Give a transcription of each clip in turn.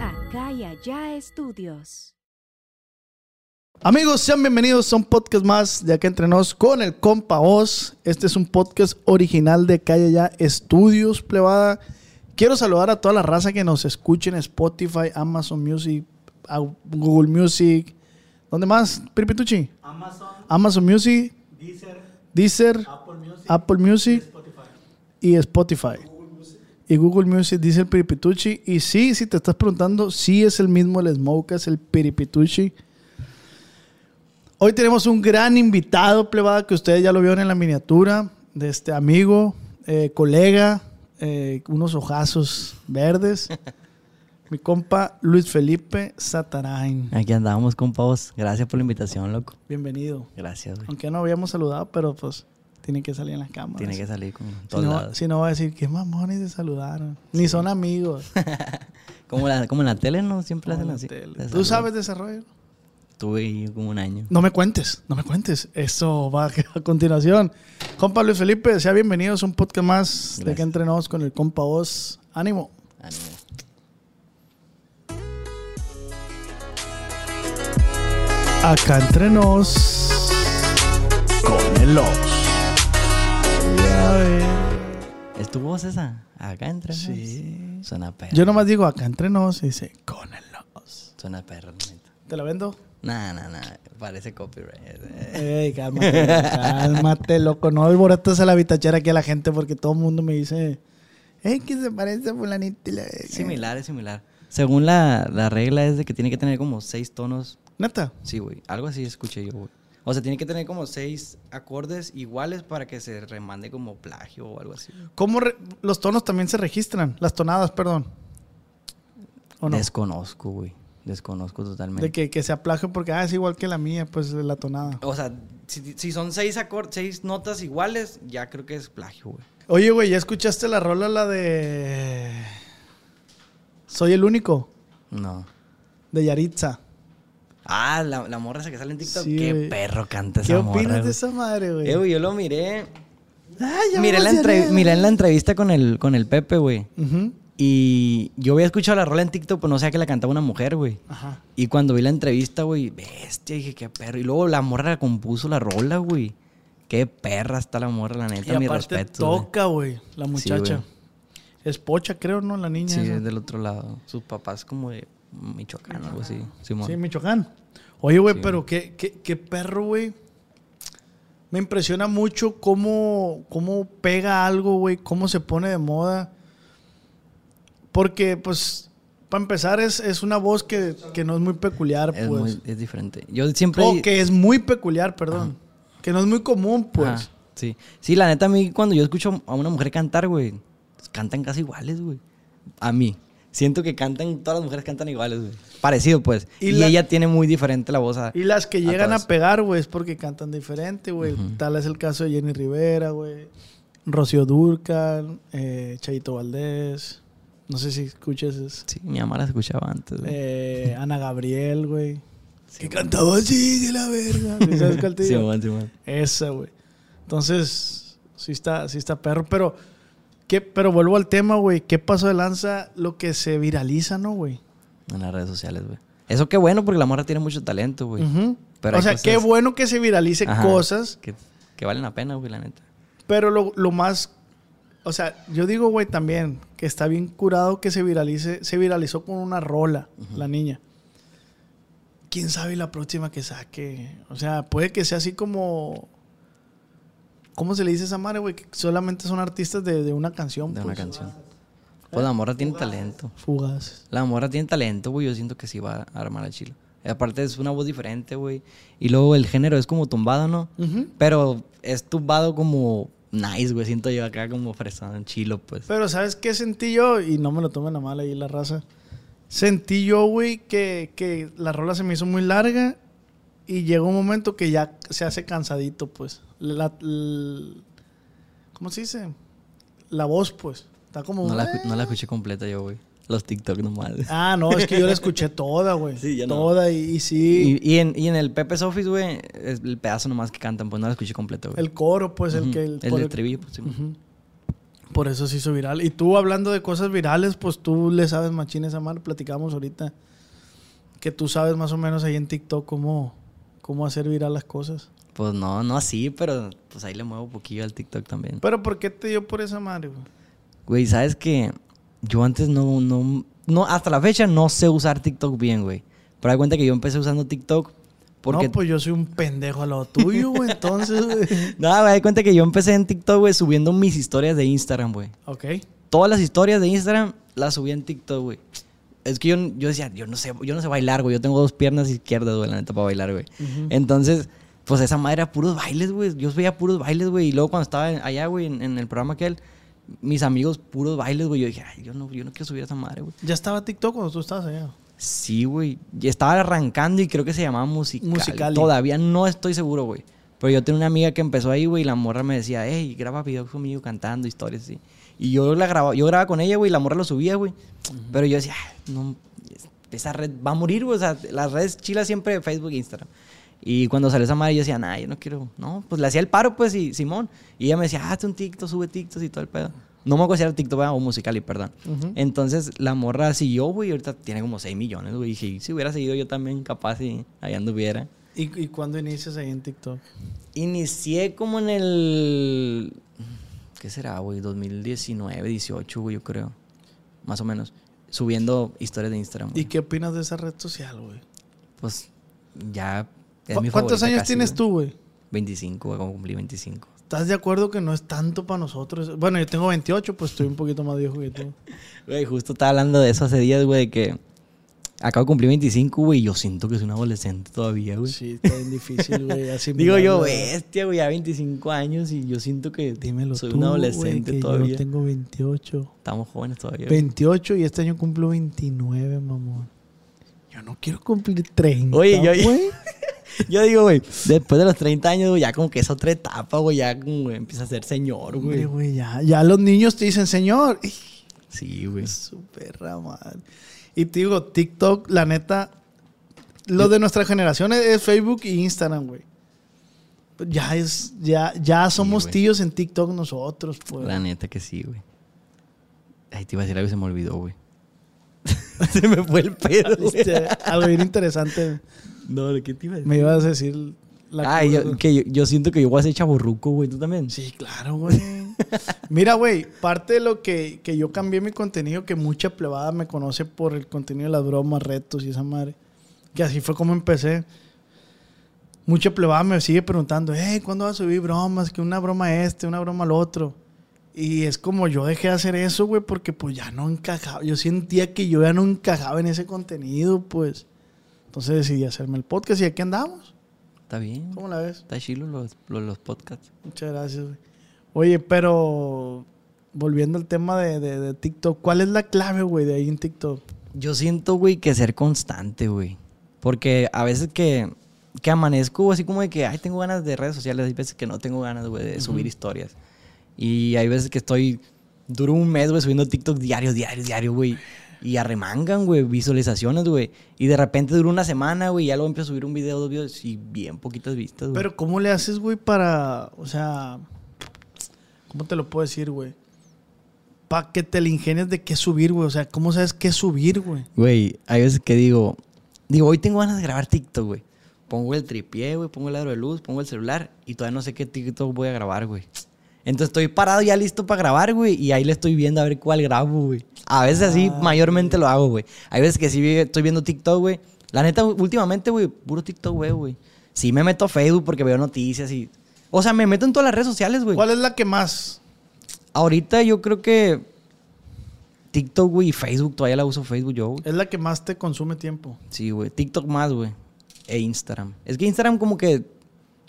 Acá y allá estudios. Amigos, sean bienvenidos a un podcast más de Acá Entre Nos con el compa Oz. Este es un podcast original de Calle Ya Estudios, plebada. Quiero saludar a toda la raza que nos escuche en Spotify, Amazon Music, Google Music. ¿Dónde más, Piripituchi? Amazon, Amazon Music, Deezer, Deezer, Apple Music, Apple Music Spotify. y Spotify. Y Google Music dice el Piripituchi. Y sí, si te estás preguntando, sí es el mismo el Smoke, es el Piripituchi. Hoy tenemos un gran invitado, plebada, que ustedes ya lo vieron en la miniatura, de este amigo, eh, colega, eh, unos ojazos verdes. Mi compa Luis Felipe Satarain. Aquí andamos, compa vos. Gracias por la invitación, loco. Bienvenido. Gracias, güey. Aunque no habíamos saludado, pero pues tiene que salir en las cámaras. Tiene que salir con Si todos no, lados. si no va a decir, qué mamones de saludar. Ni son amigos. Como, la- como en la tele, ¿no? Siempre Como hacen así. ¿Tú sabes desarrollo? Tuve como un año. No me cuentes, no me cuentes. Eso va a continuación. Compa Luis Felipe, sea bienvenido. Es un podcast más de que Gracias. entrenamos con el compa Oz. Ánimo. Ánimo. Acá entrenos con el Oz. Ya ve. ¿Es tu voz esa? Acá entra. ¿no? Sí. Suena perro. Yo nomás digo acá entrenos y dice con el Oz. Suena perro, neta. ¿Te la vendo? Nah, nah, nah. Parece copyright. Ey, cálmate, cálmate, loco. No alborotas a la bitachera aquí a la gente porque todo el mundo me dice, ey, que se parece a fulanito. similar, es similar. Según la, la regla es de que tiene que tener como seis tonos. Neta. Sí, güey. Algo así escuché yo, güey. O sea, tiene que tener como seis acordes iguales para que se remande como plagio o algo así. ¿Cómo los tonos también se registran? Las tonadas, perdón. ¿O no? Desconozco, güey. Desconozco totalmente. De que, que sea plagio porque ah, es igual que la mía, pues la tonada. O sea, si, si son seis acordes, seis notas iguales, ya creo que es plagio, güey. Oye, güey, ¿ya escuchaste la rola, la de... Soy el único, No. de Yaritza? Ah, la, la morra esa que sale en TikTok. Sí, Qué perro canta ¿Qué esa morra. opinas de esa madre, güey? Eh, güey, yo lo miré. Ya Miré la, en la entrevista con el, con el Pepe, güey. Y yo había escuchado la rola en TikTok, pues no sabía que la cantaba una mujer, güey. Ajá. Y cuando vi la entrevista, güey, bestia, dije, qué perro. Y luego la morra compuso la rola, güey. Qué perra está la morra, la neta, Y mi aparte respeto. toca, güey, la muchacha. es pocha, creo, ¿no? La niña. Sí, esa. es del otro lado. Sus papás como de Michoacán, algo así. Simón. Sí, Michoacán. Oye, güey, Sí, pero qué, qué, qué perro, güey. Me impresiona mucho cómo, cómo pega algo, güey, cómo se pone de moda. Porque, pues, para empezar, es, es una voz que, que no es muy peculiar, es, pues. muy- es diferente. Yo siempre... O que es muy peculiar, perdón. Que no es muy común, pues. Ajá, sí. Sí, la neta, a mí cuando yo escucho a una mujer cantar, güey, pues, cantan casi iguales, güey. A mí. Siento que cantan, todas las mujeres cantan iguales, güey. Parecido, pues. Y Y, la- ella tiene muy diferente la voz a... Y las que llegan a, pegar, güey, es porque cantan diferente, güey. Tal es el caso de Jenny Rivera, güey. Rocío Durcal, eh, Chayito Valdés. No sé si escuchas. es- Sí, mi mamá la escuchaba antes, güey. eh, Ana Gabriel, güey. que cantaba así de la verga. ¿Sí ¿Sabes cuál te digo? Simón, Simón. Esa, güey. Entonces, sí está, sí está perro. Pero, ¿qué, pero vuelvo al tema, güey. ¿Qué pasó de lanza lo que se viraliza, no, güey? En las redes sociales, güey. Eso qué bueno porque la morra tiene mucho talento, güey. Pero O sea, cosas- qué bueno que se viralicen Ajá, cosas. Que, que valen la pena, güey, la neta. Pero lo, lo más. O sea, yo digo, güey, también que está bien curado que se viralice. Se viralizó con una rola, la niña. ¿Quién sabe la próxima que saque? O sea, puede que sea así como. ¿Cómo se le dice a esa madre, güey? Que solamente son artistas de, de una canción. De una pues. canción. Pues la morra tiene talento. Fugaces. La morra tiene talento, güey. Yo siento que sí va a armar a chilo. Aparte es una voz diferente, güey. Y luego el género es como tumbado, ¿no? Pero es tumbado como nice, güey. Siento yo acá como fresón, chilo, pues. Pero ¿sabes qué sentí yo? Y no me lo tomen a mal ahí la raza. Sentí yo, güey, que, que la rola se me hizo muy larga y llegó un momento que ya se hace cansadito, pues. La, ¿Cómo se dice? La voz, pues. Está como... No la, no la escuché completa yo, güey. Los TikTok nomás. Ah, no, es que yo la escuché toda, güey. Sí, ya no. Toda y, y sí, Y, y en, y en el Pepe's Office, güey, es el pedazo nomás que cantan, pues no la escuché completa, güey. el coro, pues, el que... El, de el- estribillo, pues sí. Por eso se hizo viral. Y tú hablando de cosas virales, pues tú le sabes machín esa madre. Platicamos ahorita que tú sabes más o menos ahí en TikTok cómo, cómo hacer viral las cosas. Pues no, no así, pero pues ahí le muevo un poquillo al TikTok también. Pero ¿por qué te dio por esa madre, güey? Güey, ¿sabes que Yo antes no, no, no, hasta la fecha no sé usar TikTok bien, güey. Pero da cuenta que yo empecé usando TikTok porque... No, pues yo soy un pendejo a lo tuyo, güey. Entonces, güey. No, güey, da cuenta que yo empecé en TikTok, güey, subiendo mis historias de Instagram, güey. Ok. Todas las historias de Instagram las subí en TikTok, güey. Es que yo, yo decía, yo no sé, yo no sé bailar, güey. Yo tengo dos piernas izquierdas, güey, la neta, para bailar, güey. Entonces, pues esa madre era puros bailes, güey. Yo veía puros bailes, güey. Y luego cuando estaba en- allá, güey, en, en el programa aquel, mis amigos puros bailes, güey. Yo dije, ay, yo no, yo no quiero subir a esa madre, güey. ¿Ya estaba TikTok cuando tú estabas allá? Sí, güey. Y Estaba arrancando y creo que se llamaba Musical. Musicali. Todavía no estoy seguro, güey. Pero yo tenía una amiga que empezó ahí, güey, y la morra me decía, hey, graba videos conmigo cantando, historias así. Y yo la grababa, yo grababa con ella, güey, y la morra lo subía, güey. Pero yo decía, "Ay, no, esa red va a morir, güey. O sea, las redes chilas siempre Facebook e Instagram. Y cuando salió esa madre, yo decía, nah, yo no quiero. No, pues le hacía el paro, pues, y Simón. Y ella me decía, hazte un TikTok, sube TikTok y todo el pedo. No me acuerdo si era TikTok ¿verdad? o Musicali, perdón. Entonces la morra siguió, güey, ahorita tiene como 6 millones, güey. Y si, si hubiera seguido yo también, capaz, y ahí anduviera. ¿Y, y cuándo inicias ahí en TikTok? Inicié como en el. ¿Qué será, güey? 2019, 18, güey, yo creo. Más o menos. Subiendo historias de Instagram. ¿Y güey. qué opinas de esa red social, güey? Pues ya. Es ¿Cu- mi ¿Cuántos años casi, tienes güey. tú, güey? 25, güey, como cumplí 25. ¿Estás de acuerdo que no es tanto para nosotros? Bueno, yo tengo 28, pues estoy un poquito más viejo que tú. Güey, justo estaba hablando de eso hace días, güey, de que acabo de cumplir 25, güey, y yo siento que soy un adolescente todavía, güey. Sí, está bien difícil, güey. Digo yo, bestia, güey, ya 25 años y yo siento que Dímelo soy tú, un güey, adolescente que todavía. Yo tengo 28. Estamos jóvenes todavía. güey. 28 y este año cumplo 29, mamón. Yo no quiero cumplir 30, Oye, yo- güey. Yo digo, güey, después de los 30 años, güey, ya como que es otra etapa, güey, ya como güey, empieza a ser señor, güey. güey, ya, ya los niños te dicen, señor. Sí, güey. Su perra madre. Y te digo, TikTok, la neta, lo de nuestra generación es, es Facebook y Instagram, güey. Ya es, ya, ya somos güey. tíos en TikTok nosotros, pues. La neta que sí, güey. Ay, te iba a decir algo y se me olvidó, güey. se me fue el pedo. Este, algo bien interesante. No, ¿de qué te iba a decir? Me ibas a decir la Ay, cosa. yo, que yo, yo siento que yo voy a ser chaburruco, güey. ¿Tú también? Sí, claro, güey. Mira, güey, parte de lo que, que yo cambié mi contenido, que mucha plebada me conoce por el contenido de las bromas, retos y esa madre. Que así fue como empecé. Mucha plebada me sigue preguntando, hey, ¿cuándo vas a subir bromas? Que una broma este, una broma al otro. Y es como yo dejé de hacer eso, güey, porque pues ya no encajaba. Yo sentía que yo ya no encajaba en ese contenido, pues. Entonces decidí hacerme el podcast y aquí andamos. Está bien. ¿Cómo la ves? Está chilo los, los, los podcasts. Muchas gracias, güey. Oye, pero volviendo al tema de, de- de TikTok, ¿cuál es la clave, güey, de ahí en TikTok? Yo siento, güey, que ser constante, güey. Porque a veces que, que amanezco así como de que, ay, tengo ganas de redes sociales. Hay veces que no tengo ganas, güey, de subir historias. Y hay veces que estoy, duro un mes, güey, subiendo TikTok diario, diario, diario, güey. Y arremangan, güey, visualizaciones, güey. Y de repente dura una semana, güey, y ya luego empiezo a subir un video, dos videos y bien poquitas vistas, güey. Pero ¿cómo le haces, güey, para, o sea, ¿cómo te lo puedo decir, güey? Para que te le ingenies de qué subir, güey. O sea, ¿cómo sabes qué subir, güey? Güey, hay veces que digo, digo, hoy tengo ganas de grabar TikTok, güey. Pongo el tripié, güey, pongo el aro de luz, pongo el celular y todavía no sé qué TikTok voy a grabar, güey. Entonces estoy parado ya listo para grabar, güey, y ahí le estoy viendo a ver cuál grabo, güey. A veces así mayormente lo hago, güey. Hay veces que sí estoy viendo TikTok, güey. La neta, últimamente, güey, puro TikTok, güey, güey. Sí me meto a Facebook porque veo noticias y... O sea, me meto en todas las redes sociales, güey. ¿Cuál es la que más? Ahorita yo creo que TikTok, güey, y Facebook, todavía la uso Facebook yo, güey. Es la que más te consume tiempo. Sí, güey. TikTok más, güey. E Instagram. Es que Instagram como que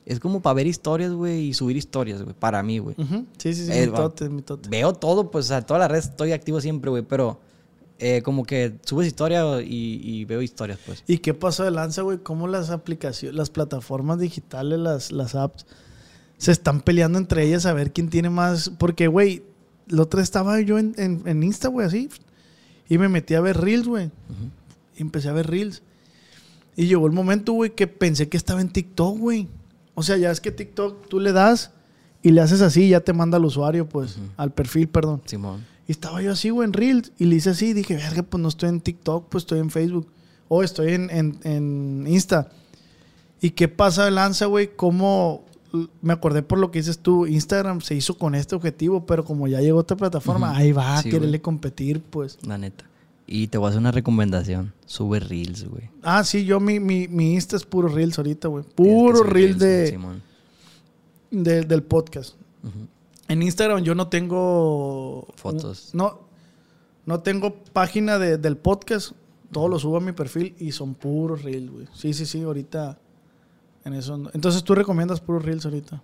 Es como para ver historias, güey, y subir historias, güey. Para mí, güey. Sí, sí, sí, Eh, mitote, mitote. Veo todo, pues, o sea, todas las redes estoy activo siempre, güey, pero eh, como que subes historia y, y veo historias, pues. ¿Y qué pasó de lanza, güey? ¿Cómo las aplicaciones, las plataformas digitales, las, las apps, se están peleando entre ellas a ver quién tiene más? Porque, güey, la otra estaba yo en, en, en Insta, güey, así, y me metí a ver Reels, güey. Y empecé a ver Reels. Y llegó el momento, güey, que pensé que estaba en TikTok, güey. O sea, ya es que TikTok tú le das y le haces así y ya te manda al usuario, pues, al perfil, perdón. Simón. Y estaba yo así, güey, en Reels. Y le hice así. Dije, verga, pues no estoy en TikTok, pues estoy en Facebook. O estoy en, en, en Insta. ¿Y qué pasa de lanza, güey? ¿Cómo...? Me acordé por lo que dices tú. Instagram se hizo con este objetivo, pero como ya llegó otra plataforma, ahí va a Sí, quererle competir, pues. La neta. Y te voy a hacer una recomendación. Sube Reels, güey. Ah, sí, yo mi, mi, mi Insta es puro Reels ahorita, güey. Puro Reels de, del podcast. En Instagram yo no tengo... Fotos. No, no tengo página de- del podcast. Todo lo subo a mi perfil y son puros reels, güey. Sí, sí, sí, ahorita en eso. Entonces tú recomiendas puros reels ahorita.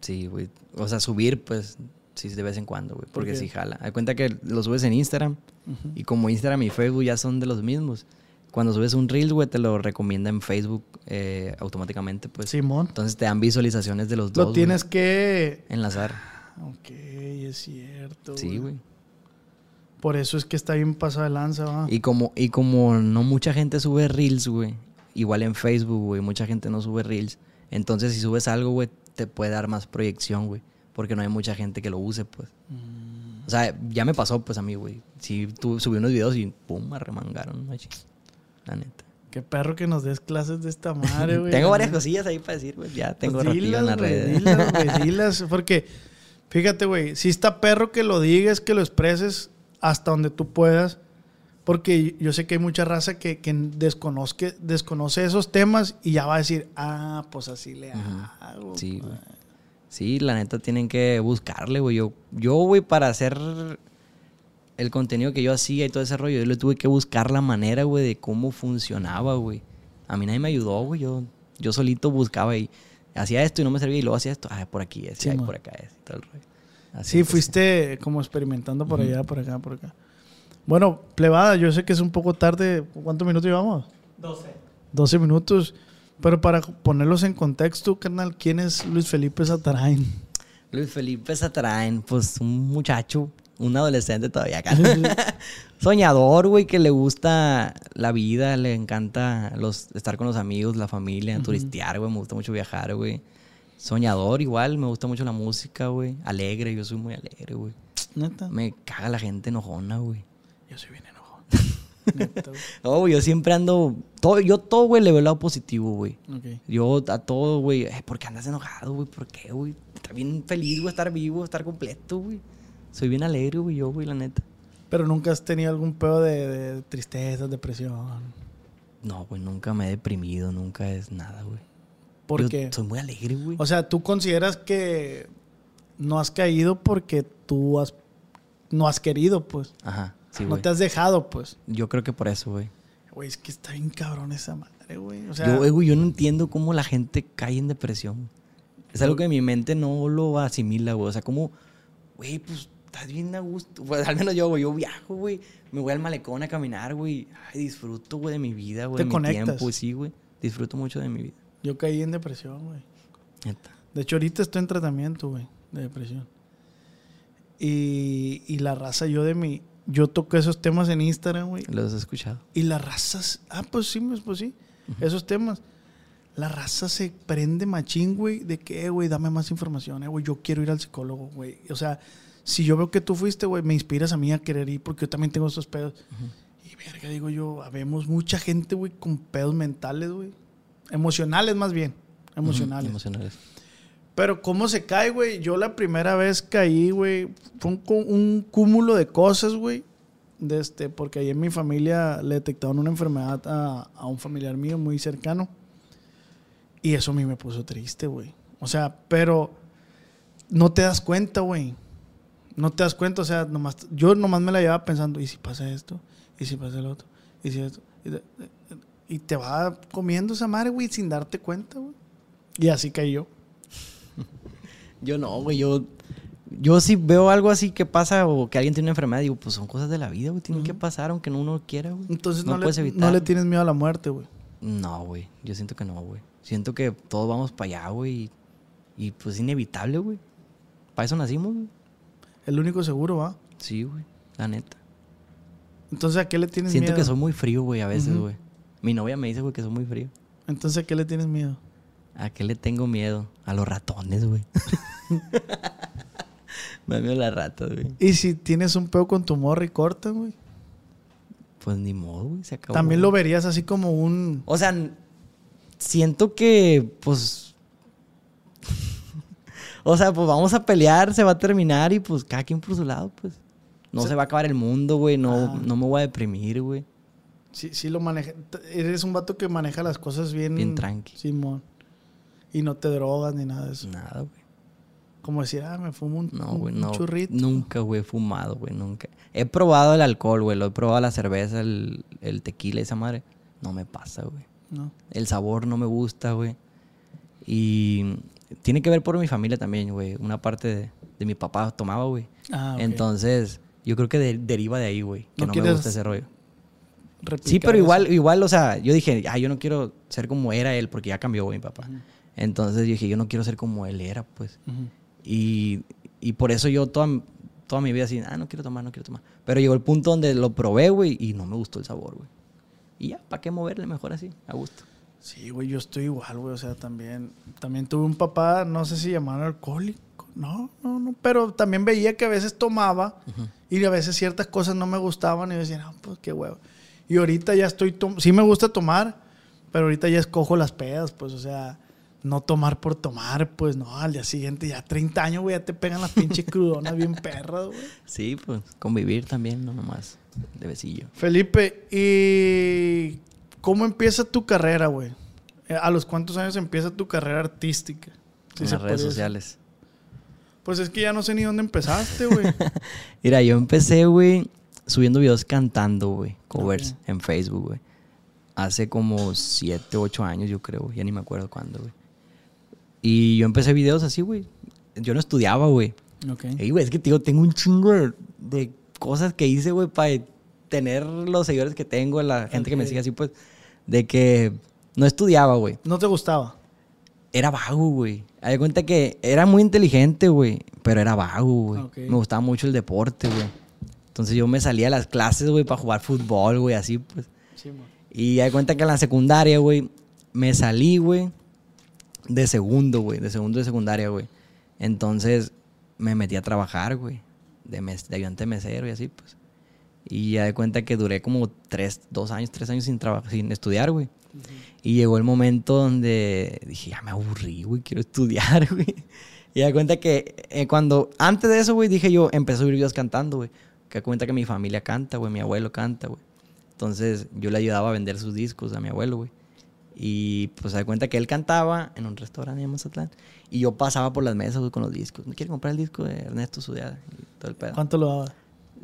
Sí, güey. O sea, subir, pues, de vez en cuando, güey. Porque qué? sí jala. Hay cuenta que lo subes en Instagram. Y como Instagram y Facebook ya son de los mismos. Cuando subes un Reel, güey, te lo recomienda en Facebook eh, automáticamente, pues. Simón. Entonces te dan visualizaciones de los dos. Lo tienes que... Enlazar. Ok, es cierto. Sí, güey. Por eso es que está bien pasado de lanza, va. Y como, y como no mucha gente sube Reels, güey. Igual en Facebook, güey, mucha gente no sube Reels. Entonces, si subes algo, güey, te puede dar más proyección, güey. Porque no hay mucha gente que lo use, pues. Mm. O sea, ya me pasó, pues, a mí, güey. Sí, tú subí unos videos y pum, me remangaron, machín. La neta. Qué perro que nos des clases de esta madre, güey. tengo varias cosillas ahí para decir, güey. Ya tengo Pues ratito en las güey, redes. Dilas, güey, dilas. Porque, fíjate, güey, si está perro que lo digas, que lo expreses hasta donde tú puedas. Porque yo sé que hay mucha raza que, que desconozque, desconoce esos temas y ya va a decir, ah, pues así le hago. Sí, pues". güey. Sí, la neta tienen que buscarle, güey. Yo, yo, güey, para hacer el contenido que yo hacía y todo ese rollo, yo le tuve que buscar la manera, güey, de cómo funcionaba, güey. A mí nadie me ayudó, güey. Yo, yo solito buscaba y hacía esto y no me servía y luego hacía esto. Ah, por aquí es, Sí, por acá es, y todo el rollo. Así Sí, fuiste como experimentando por allá, por acá, por acá. Bueno, plebada, yo sé que es un poco tarde. ¿Cuántos minutos llevamos? 12. 12 minutos. Pero para ponerlos en contexto, carnal, ¿quién es Luis Felipe Satarain? Luis Felipe Satraen, pues un muchacho, un adolescente todavía acá. Soñador, güey, que le gusta la vida, le encanta los, estar con los amigos, la familia, turistear, güey. Me gusta mucho viajar, güey. Soñador igual, me gusta mucho la música, güey. Alegre, yo soy muy alegre, güey. Neta. Me caga la gente enojona, güey. Yo soy bien. No, güey, yo siempre ando... Todo, yo todo, güey, le veo el lado positivo, güey. Ok. Yo a todo, güey, eh, ¿por qué andas enojado, güey? ¿Por qué, güey? Estar bien feliz, güey, estar vivo, estar completo, güey. Soy bien alegre, güey, yo, güey, la neta. Pero nunca has tenido algún pedo de, de tristeza, depresión. No, güey, nunca me he deprimido, nunca es nada, güey. ¿Por Yo qué? Soy muy alegre, güey. O sea, tú consideras que no has caído porque tú has, no has querido, pues. Ajá, sí, no te has dejado, pues. Yo creo que por eso, güey. Güey, es que está bien cabrón esa madre, güey. O sea, Yo, eh, güey, yo no entiendo cómo la gente cae en depresión. Es algo que mi mente no lo asimila, güey. O sea, como, güey, pues estás bien a gusto. Pues al menos yo, güey, yo viajo, güey. Me voy al malecón a caminar, güey. Ay, disfruto, güey, de mi vida, güey. Te de mi conectas. tiempo, sí, güey. Disfruto mucho de mi vida. yo caí en depresión, güey. De hecho, ahorita estoy en tratamiento, güey, de depresión. Y, y la raza, yo de mi... Yo toqué esos temas en Instagram, güey. ¿Los has escuchado? Y la raza... Ah, pues sí, pues, pues sí. Esos temas. La raza se prende machín, güey, de que, eh, güey, dame más información, eh, güey, yo quiero ir al psicólogo, güey. O sea, si yo veo que tú fuiste, güey, me inspiras a mí a querer ir porque yo también tengo estos pedos. Y verga, digo yo, habemos mucha gente, güey, con pedos mentales, güey. Emocionales más bien. Emocionales. Emocionales. Pero cómo se cae, güey. Yo la primera vez caí, güey, fue un, un cúmulo de cosas, güey. De este, porque ahí en mi familia le detectaron una enfermedad a, a un familiar mío muy cercano. Y eso a mí me puso triste, güey. O sea, pero no te das cuenta, güey. No te das cuenta, o sea, nomás, yo nomás me la llevaba pensando, ¿y si pasa esto? ¿Y si pasa el otro? ¿Y si esto? Y, te va comiendo esa madre, güey, sin darte cuenta, güey. Y así caí yo. No, güey. Yo, yo si veo algo así que pasa o que alguien tiene una enfermedad, digo, pues son cosas de la vida, güey. Tienen que pasar aunque uno no quiera, güey. Entonces no, puedes le, evitar. no le tienes miedo a la muerte, güey. No, güey. Yo siento que no, güey. Siento que todos vamos para allá, güey. Y, y, pues es inevitable, güey. Para eso nacimos, güey. El único seguro, ¿va? Sí, güey. La neta. Entonces, ¿a qué le tienes Siento miedo? que soy muy frío, güey, a veces, güey. Mi novia me dice, güey, que soy muy frío. Entonces, ¿a qué le tienes miedo? ¿A qué le tengo miedo? A los ratones, güey. me miedo las ratas, güey. Y si tienes un peo con tu morra y cortan, güey. Pues ni modo, güey. Se acabó. También lo güey. verías así como un... O sea, siento que, pues. o sea, pues vamos a pelear, se va a terminar y pues cada quien por su lado, pues. No O sea- se va a acabar el mundo, güey. No, Ajá. no me voy a deprimir, güey. Sí, sí lo maneja. Eres un vato que maneja las cosas bien... Bien tranqui. Simón. Y no te drogas ni nada de eso. Nada, güey. Como decir, ah, me fumo un, No, un- güey, un no. churrito. Nunca, güey, he fumado, güey, nunca. He probado el alcohol, güey. Lo he probado la cerveza, el, el tequila, esa madre. No me pasa, güey. No. El sabor no me gusta, güey. Y tiene que ver por mi familia también, güey. Una parte de, de mi papá tomaba, güey. Ah, ok. Entonces, yo creo que de- deriva de ahí, güey. Que ¿No no, me gusta ese rollo. Sí, pero eso. igual, igual, o sea, yo dije, ah, yo no quiero ser como era él, porque ya cambió, güey, mi papá. Entonces dije, yo no quiero ser como él era, pues. Ujú. Y, y por eso yo toda, toda mi vida así, ah, no quiero tomar, no quiero tomar. Pero llegó el punto donde lo probé, güey, y no me gustó el sabor, güey. Y ya, ¿para qué moverle mejor así? A gusto. Sí, güey, yo estoy igual, güey. O sea, también, también tuve un papá, no sé si llamarlo alcohólico. No, no, no. Pero también veía que a veces tomaba y a veces ciertas cosas no me gustaban y yo decía, no, pues qué huevo. Y ahorita ya estoy, sí me gusta tomar, pero ahorita ya escojo las pedas, pues, o sea, no tomar por tomar, pues no, al día siguiente ya 30 años, güey, ya te pegan las pinches crudonas bien perras, güey. Sí, pues, convivir también, no nomás de besillo. Felipe, ¿y cómo empieza tu carrera, güey? Eh, ¿A los cuántos años empieza tu carrera artística? Si en las redes sociales. Pues es que ya no sé ni dónde empezaste, güey. Mira, yo empecé, güey, subiendo videos cantando, güey, covers en Facebook, güey. Hace como 7, 8 años, yo creo, ya ni me acuerdo cuándo, güey. Y yo empecé videos así, güey. Yo no estudiaba, güey. ok. Ey, güey, es que, tío, tengo un chingo de, cosas que hice, güey, para tener los seguidores que tengo, la gente que me sigue así, pues, de que no estudiaba, güey. ¿No te gustaba? Era vago, güey. Hay cuenta que era muy inteligente, güey, pero era vago, güey. Ok. Me gustaba mucho el deporte, güey. Entonces yo me salía a las clases, güey, para jugar fútbol, güey, así, pues. Sí, man. Y hay cuenta que en la secundaria, güey, me salí, güey, de segundo, güey, de segundo de secundaria, güey. Entonces me metí a trabajar, güey, de, mes- de ayudante mesero y así, pues. Y ya de cuenta que duré como tres, dos años, tres años sin, sin estudiar, güey. Y llegó el momento donde dije, ya me aburrí, güey, quiero estudiar, güey. Y da cuenta que eh, cuando, antes de eso, güey, dije yo, empecé a subir videos cantando, güey. Que da cuenta que mi familia canta, güey, mi abuelo canta, güey. Entonces yo le ayudaba a vender sus discos a mi abuelo, güey. Y pues se da cuenta que él cantaba en un restaurante en Mazatlán. Y yo pasaba por las mesas, con los discos. ¿Me quiere comprar el disco de Ernesto Sudiada? Y todo el pedo. ¿Cuánto lo daba?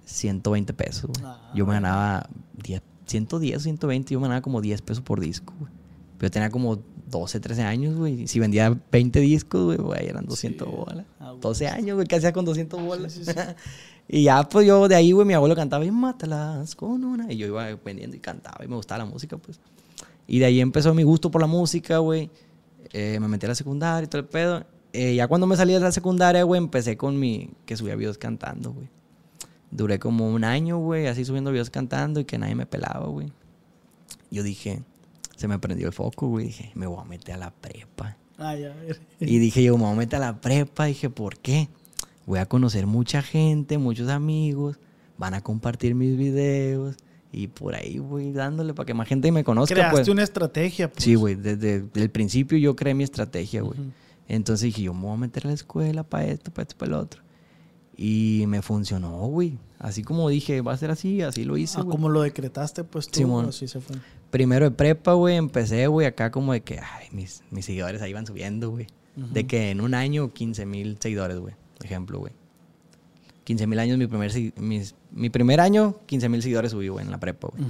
120 pesos, güey. Ah, yo me ganaba 10, 110, 120, yo me ganaba como 10 pesos por disco, güey. Yo tenía como 12, 13 años, güey. Si vendía 20 discos, güey, eran 200 bolas. Ah, güey. 12 años, güey, ¿qué hacía con 200 bolas? Sí, sí, sí. y ya, pues yo de ahí, güey, mi abuelo cantaba y mátalas con una. Y yo iba vendiendo y cantaba y me gustaba la música, pues. Y de ahí empezó mi gusto por la música, güey. Eh, me metí a la secundaria y todo el pedo. Eh, ya cuando me salí de la secundaria, güey, empecé con mi... Que subía videos cantando, güey. Duré como un año, güey, así subiendo videos cantando y que nadie me pelaba, güey. Yo dije... Se me prendió el foco, güey. Dije, me voy a meter a la prepa. Ay, a ver. Y dije yo, me voy a meter a la prepa. Dije, ¿por qué? Voy a conocer mucha gente, muchos amigos. Van a compartir mis videos. Y por ahí voy dándole para que más gente me conozca. Creaste pues. una estrategia, pues. Sí, güey. Desde el principio yo creé mi estrategia, güey. Entonces dije, yo me voy a meter a la escuela para esto, para esto, para lo otro. Y me funcionó, güey. Así como dije, va a ser así, así lo hice, Ah, güey. como lo decretaste, pues tú, Simón. así se fue. Primero de prepa, güey, empecé, güey, acá como de que, ay, mis, mis seguidores ahí van subiendo, güey. De que en un año 15 mil seguidores, güey. Ejemplo, güey. 15 mil años, mi primer, mis- mi primer año, 15 mil seguidores subí, güey, en la prepa, güey.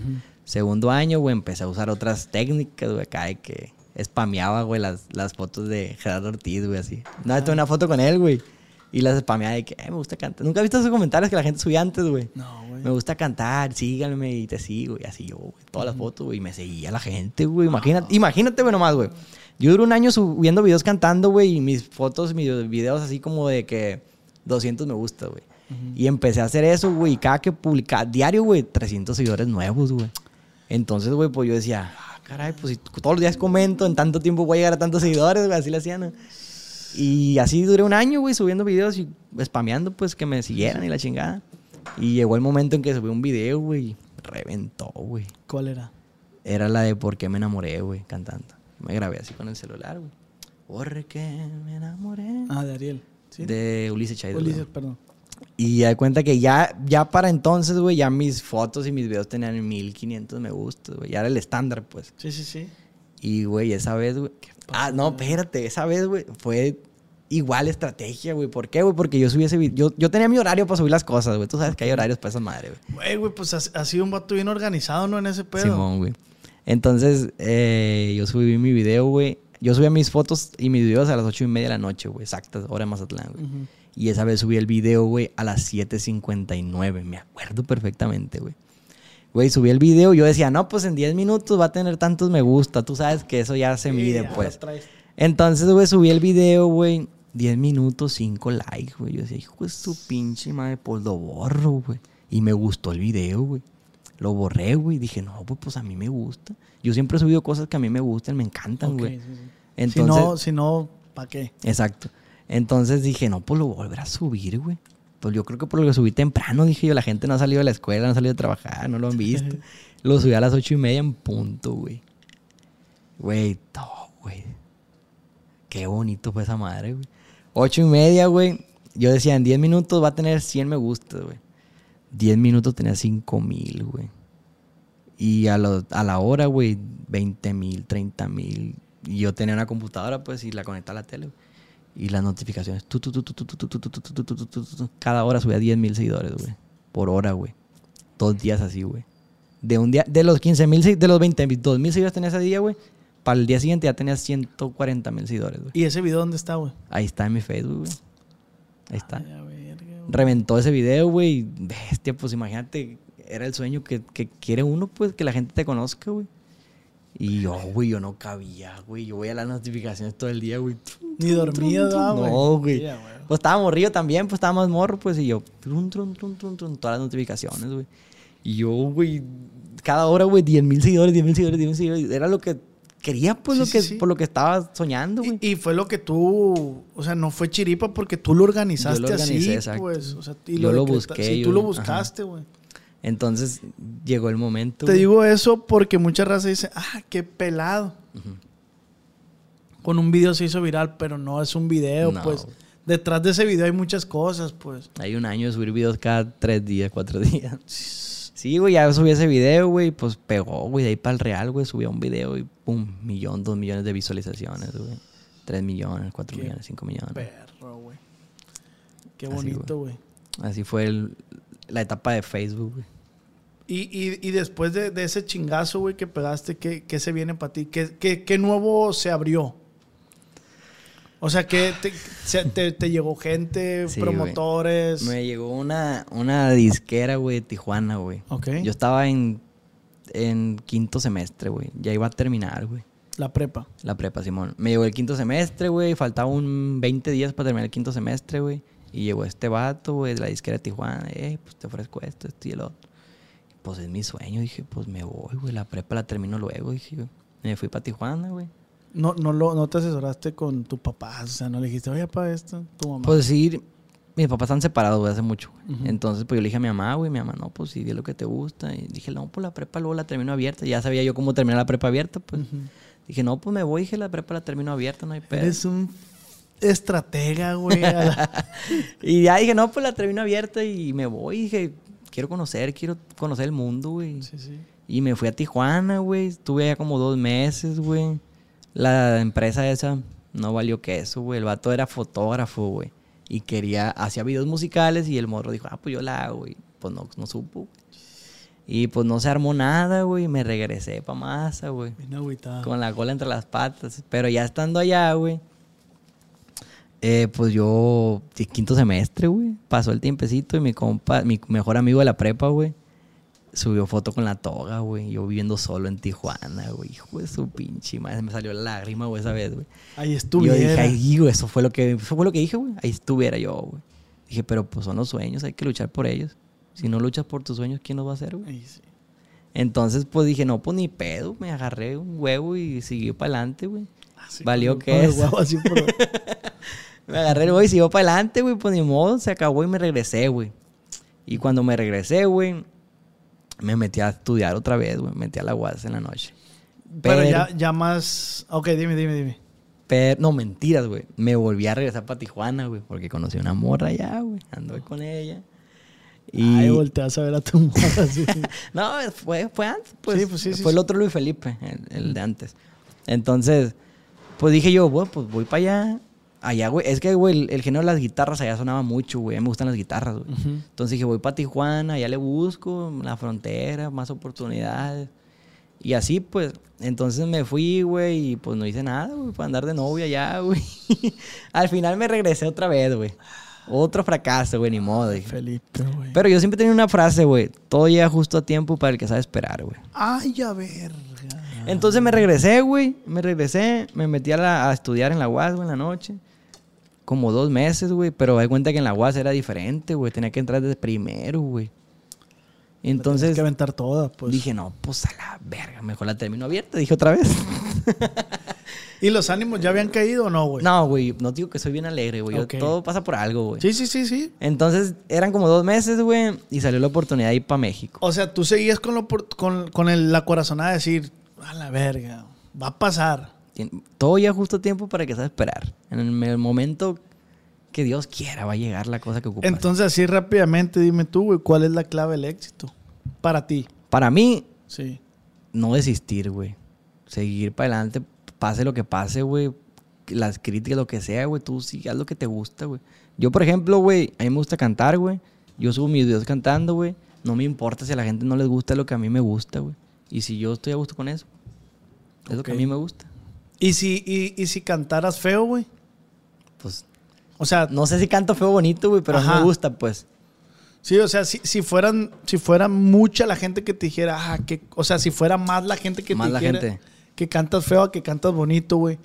Segundo año, güey, empecé a usar otras técnicas, güey, acá de que spameaba, güey, las, las fotos de Gerardo Ortiz, güey, así. No, tuve una foto con él, güey. Y las spameaba de que, eh, me gusta cantar. ¿Nunca has visto esos comentarios que la gente subía antes, güey? No, güey. Me gusta cantar, síganme y te sigo, y así yo, güey. Todas las fotos, güey. Y me seguía la gente, güey. Imagínate, imagínate, güey, nomás, güey. Yo duré un año subiendo videos cantando, güey, y mis fotos, mis videos así como de que 200 me gusta, güey. Y empecé a hacer eso, güey. Cada que publicaba, diario, güey, 300 seguidores nuevos, güey. Entonces, güey, pues yo decía, ah, caray, pues si todos los días comento, en tanto tiempo voy a llegar a tantos seguidores, güey. Así le hacían, ¿no? Y así duré un año, güey, subiendo videos y spameando, pues, que me siguieran y la chingada. Y llegó el momento en que subí un video, güey, reventó, güey. ¿Cuál era? Era la de por qué me enamoré, güey, cantando. Me grabé así con el celular, güey. Por qué me enamoré. Ah, de Ariel. ¿Sí? De Ulises Chaido. Ulises, perdón. Y da cuenta que ya, ya para entonces, güey, ya mis fotos y mis videos tenían 1500 me gusta, güey. Ya era el estándar, pues. Sí, sí, sí. Y, güey, esa vez, güey. Ah, no, espérate. Esa vez, güey, fue igual estrategia, güey. ¿Por qué, güey? Porque yo subí ese video. Yo, yo tenía mi horario para subir las cosas, güey. Tú sabes que hay horarios para esa madre, güey. Güey, güey, pues ha, ha sido un vato bien organizado, ¿no? En ese pedo. Simón, güey. Entonces, eh, yo subí mi video, güey. Yo subía mis fotos y mis videos a las ocho y media de la noche, güey. Exactas, hora de Mazatlán, güey. Y esa vez subí el video, güey, a las 7.59. Me acuerdo perfectamente, güey. Güey, subí el video y yo decía, no, pues en 10 minutos va a tener tantos me gusta. Tú sabes que eso ya se Sí, mide, ya pues. Entonces, güey, subí el video, güey. 10 minutos, 5 likes, güey. Yo decía, hijo de su pinche madre, pues lo borro, güey. Y me gustó el video, güey. Lo borré, güey. Dije, no, pues, pues a mí me gusta. Yo siempre he subido cosas que a mí me gustan, me encantan, Ok, güey. sí, sí. Entonces, si no, si no, ¿para qué? Exacto. Entonces dije, no, pues lo voy a volver a subir, güey. Pues yo creo que por lo que subí temprano, dije yo, la gente no ha salido de la escuela, no ha salido de trabajar, no lo han visto. lo subí a las ocho y media en punto, güey. Güey, todo, güey. Qué bonito fue esa madre, güey. Ocho y media, güey. Yo decía, en 10 minutos va a tener 100 me gusta, güey. 10 minutos tenía 5 mil, güey. Y a, lo- a la hora, güey, 20 mil, 30 mil. Y yo tenía una computadora, pues, y la conecté a la tele, güey. Y las notificaciones. Cada hora subía 10 mil seguidores, güey. Por hora, güey. Dos días así, güey. De un día, de los 15 mil, de los 22 mil seguidores tenía ese día, güey. Para el día siguiente ya tenía 140 mil seguidores, güey. ¿Y ese video dónde está, güey? Ahí está en mi Facebook, güey. Ahí está. Reventó ese video, güey. Bestia, pues imagínate, era el sueño que, que quiere uno, pues, que la gente te conozca, güey. Y yo, güey, yo no cabía, güey. Yo voy a las notificaciones todo el día, güey. Ni dormido, ¿verdad, güey? No, güey. Pues estaba morrido también, pues estaba más morro, pues, y yo, trum, trum, trum, trum, trum, todas las notificaciones, güey. Y yo, güey, cada hora, güey, 10 mil seguidores, 10 mil seguidores, 10 mil seguidores. Era lo que quería, pues, Sí, lo que, sí. por lo que estaba soñando, güey. Y, y fue lo que tú, o sea, no fue chiripa porque tú lo organizaste Yo lo así, exacto. pues. O sea, y Yo lo decreta- busqué, Sí, yo tú lo lo- buscaste, güey. Entonces, llegó el momento. Te güey. digo eso porque mucha raza dice, ah, qué pelado. Con un video se hizo viral, pero no es un video, No. pues. Detrás de ese video hay muchas cosas, pues. Hay un año de subir videos cada tres días, cuatro días. Sí, güey, ya subí ese video, güey, pues pegó, güey, de ahí para el real, güey, subía un video y pum, millón, dos millones de visualizaciones, güey. Tres millones, cuatro Qué millones, cinco millones. Perro, güey. Qué bonito, güey. Así fue el- la etapa de Facebook, güey. Y, y, y después de, de ese chingazo, güey, que pegaste, ¿qué, qué se viene para ti? ¿Qué, qué, qué nuevo se abrió? O sea, que te, se- te- te llegó gente, Sí, güey. promotores. Me llegó una, una disquera, güey, de Tijuana, güey. Ok. Yo estaba en, en quinto semestre, güey. Ya iba a terminar, güey. La prepa. La prepa, Simón. Me llegó el quinto semestre, güey. Faltaba un 20 días para terminar el quinto semestre, güey. Y llegó este vato, güey, de la disquera de Tijuana. Eh, pues te ofrezco esto, esto y el otro. Pues es mi sueño. Dije, pues me voy, güey. La prepa la termino luego, dije, güey. Me fui para Tijuana, güey. No, no, lo, no te asesoraste con tu papá. O sea, no le dijiste, oye, para esto, tu mamá. Pues sí, mis papás están separados, güey, hace mucho. güey. Ujú. Entonces, pues yo le dije a mi mamá, güey. Mi mamá, no, pues sí, di lo que te gusta. Y dije, no, pues la prepa luego la termino abierta. Ya sabía yo cómo terminar la prepa abierta, pues. Dije, no, pues me voy. Dije, la prepa la termino abierta, no hay pedo. Eres un estratega, güey. Y ya dije, no, pues la termino abierta y me voy. Dije, quiero conocer, quiero conocer el mundo, güey. sí, sí. Y me fui a Tijuana, güey. Estuve allá como dos meses, güey. La empresa esa no valió que eso, güey. El vato era fotógrafo, güey. Y quería, hacía videos musicales y el morro dijo, ah, pues yo la hago, güey. Pues no, no supo. Y pues no se armó nada, güey. Me regresé pa' masa, güey. Con la cola entre las patas. Pero ya estando allá, güey. Eh, pues yo, quinto semestre, güey. Pasó el tiempecito y mi compa, mi mejor amigo de la prepa, güey. Subió foto con la toga, güey. Yo viviendo solo en Tijuana, güey. Hijo de su pinche madre. Me salió la lágrima, güey, esa vez, güey. Ahí Y estuviera. Yo dije, ay, güey, eso fue lo que, eso fue lo que dije, güey. Ahí estuviera yo, güey. Dije, pero pues son los sueños, hay que luchar por ellos. Si no luchas por tus sueños, ¿quién los va a hacer, güey? Ahí sí. Entonces, pues dije, no, pues ni pedo. Me agarré un huevo y seguí para adelante, güey. Así, Valió que es. huevo así por- Me agarré el güey y siguió para adelante, güey. Pues ni modo, se acabó y me regresé, güey. Y cuando me regresé, güey, me metí a estudiar otra vez, güey. Me metí a la UAS en la noche. Pero ya, ya más. Ok, dime, dime, dime. Pero, no, mentiras, güey. Me volví a regresar para Tijuana, güey, porque conocí una morra allá, güey. Anduve con ella. Y... Ay, volteas a ver a tu morra así. no, fue, fue antes, pues. Sí, pues sí, sí, fue el sí. otro Luis Felipe, el, el de antes. Entonces, pues dije yo, bueno, pues voy para allá. Allá, güey. Es que, güey, el, el género de las guitarras allá sonaba mucho, güey. A mí me gustan las guitarras, güey. Ujú. Entonces dije, voy para Tijuana, allá le busco, la frontera, más oportunidades. Y así, pues, entonces me fui, güey, y pues no hice nada, güey, para andar de novia allá, güey. Al final me regresé otra vez, güey. Otro fracaso, güey, ni modo. dije. Felipe, güey. Pero yo siempre tenía una frase, güey, todo llega justo a tiempo para el que sabe esperar, güey. Ay, a verga. Entonces me regresé, güey, me regresé, me metí a, la- a estudiar en la UAS, güey, en la noche. Como dos meses, güey, pero me di cuenta que en la UAS era diferente, güey, tenía que entrar desde primero, güey. Tienes Entonces que aventar toda, pues. dije, no, pues a la verga, mejor la termino abierta, dije otra vez. ¿Y los ánimos ya habían caído o no, güey? no, güey, no digo que soy bien alegre, güey, todo pasa por algo, güey. Sí, sí, sí, sí. Entonces eran como dos meses, güey, y salió la oportunidad de ir para México. O sea, tú seguías con, lo por- con, con el- la corazonada de decir, a la verga, va a pasar. Todo ya justo tiempo para que sabe esperar. En el, momento que Dios quiera va a llegar la cosa que ocupas. Entonces, así rápidamente, dime tú, güey, ¿cuál es la clave del éxito? Para ti. Para mí, Sí. no desistir, güey. Seguir para adelante, pase lo que pase, güey. Las críticas, lo que sea, güey. Tú sí, haz lo que te gusta, güey. Yo, por ejemplo, güey, a mí me gusta cantar, güey. Yo subo mis videos cantando, güey. No me importa si a la gente no les gusta lo que a mí me gusta, güey. Y si yo estoy a gusto con eso, es lo que a mí me gusta. ¿Y si, y, y si cantaras feo, güey? Pues, O sea, no sé si canto feo bonito, güey, pero a mí Ajá. me gusta, pues. sí, o sea, si, si fueran, si fuera mucha la gente que te dijera, ah, que, o sea, si fuera más la gente que Más te la dijera gente. que cantas feo a que cantas bonito, güey.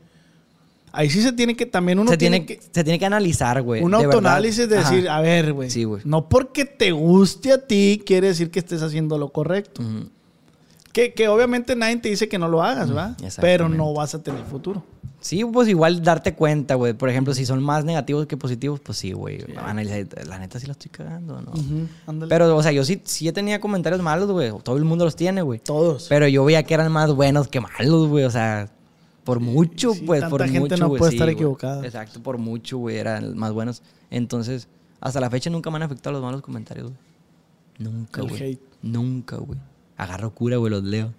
Ahí sí se tiene que, también uno se, tiene, tiene, que, se tiene que analizar, güey. un autoanálisis de decir, a ver, güey. Sí, güey. No porque te guste a ti, quiere decir que estés haciendo lo correcto. Que, que obviamente nadie te dice que no lo hagas, ¿verdad? Pero no vas a tener futuro. Sí, pues igual darte cuenta, güey. Por ejemplo, si son más negativos que positivos, pues sí, güey. Analizar, la neta sí la estoy cagando, ¿no? Pero, o sea, yo sí, sí tenía comentarios malos, güey. Todo el mundo los tiene, güey. Todos. Pero yo veía que eran más buenos que malos, güey. O sea, por mucho, sí, pues, tanta por gente mucho, no güey, puede sí, estar equivocada. Exacto, por mucho, güey, eran más buenos. Entonces, hasta la fecha nunca me han afectado los malos comentarios, güey. Nunca, güey. Nunca, güey. Agarro cura, güey, los leo.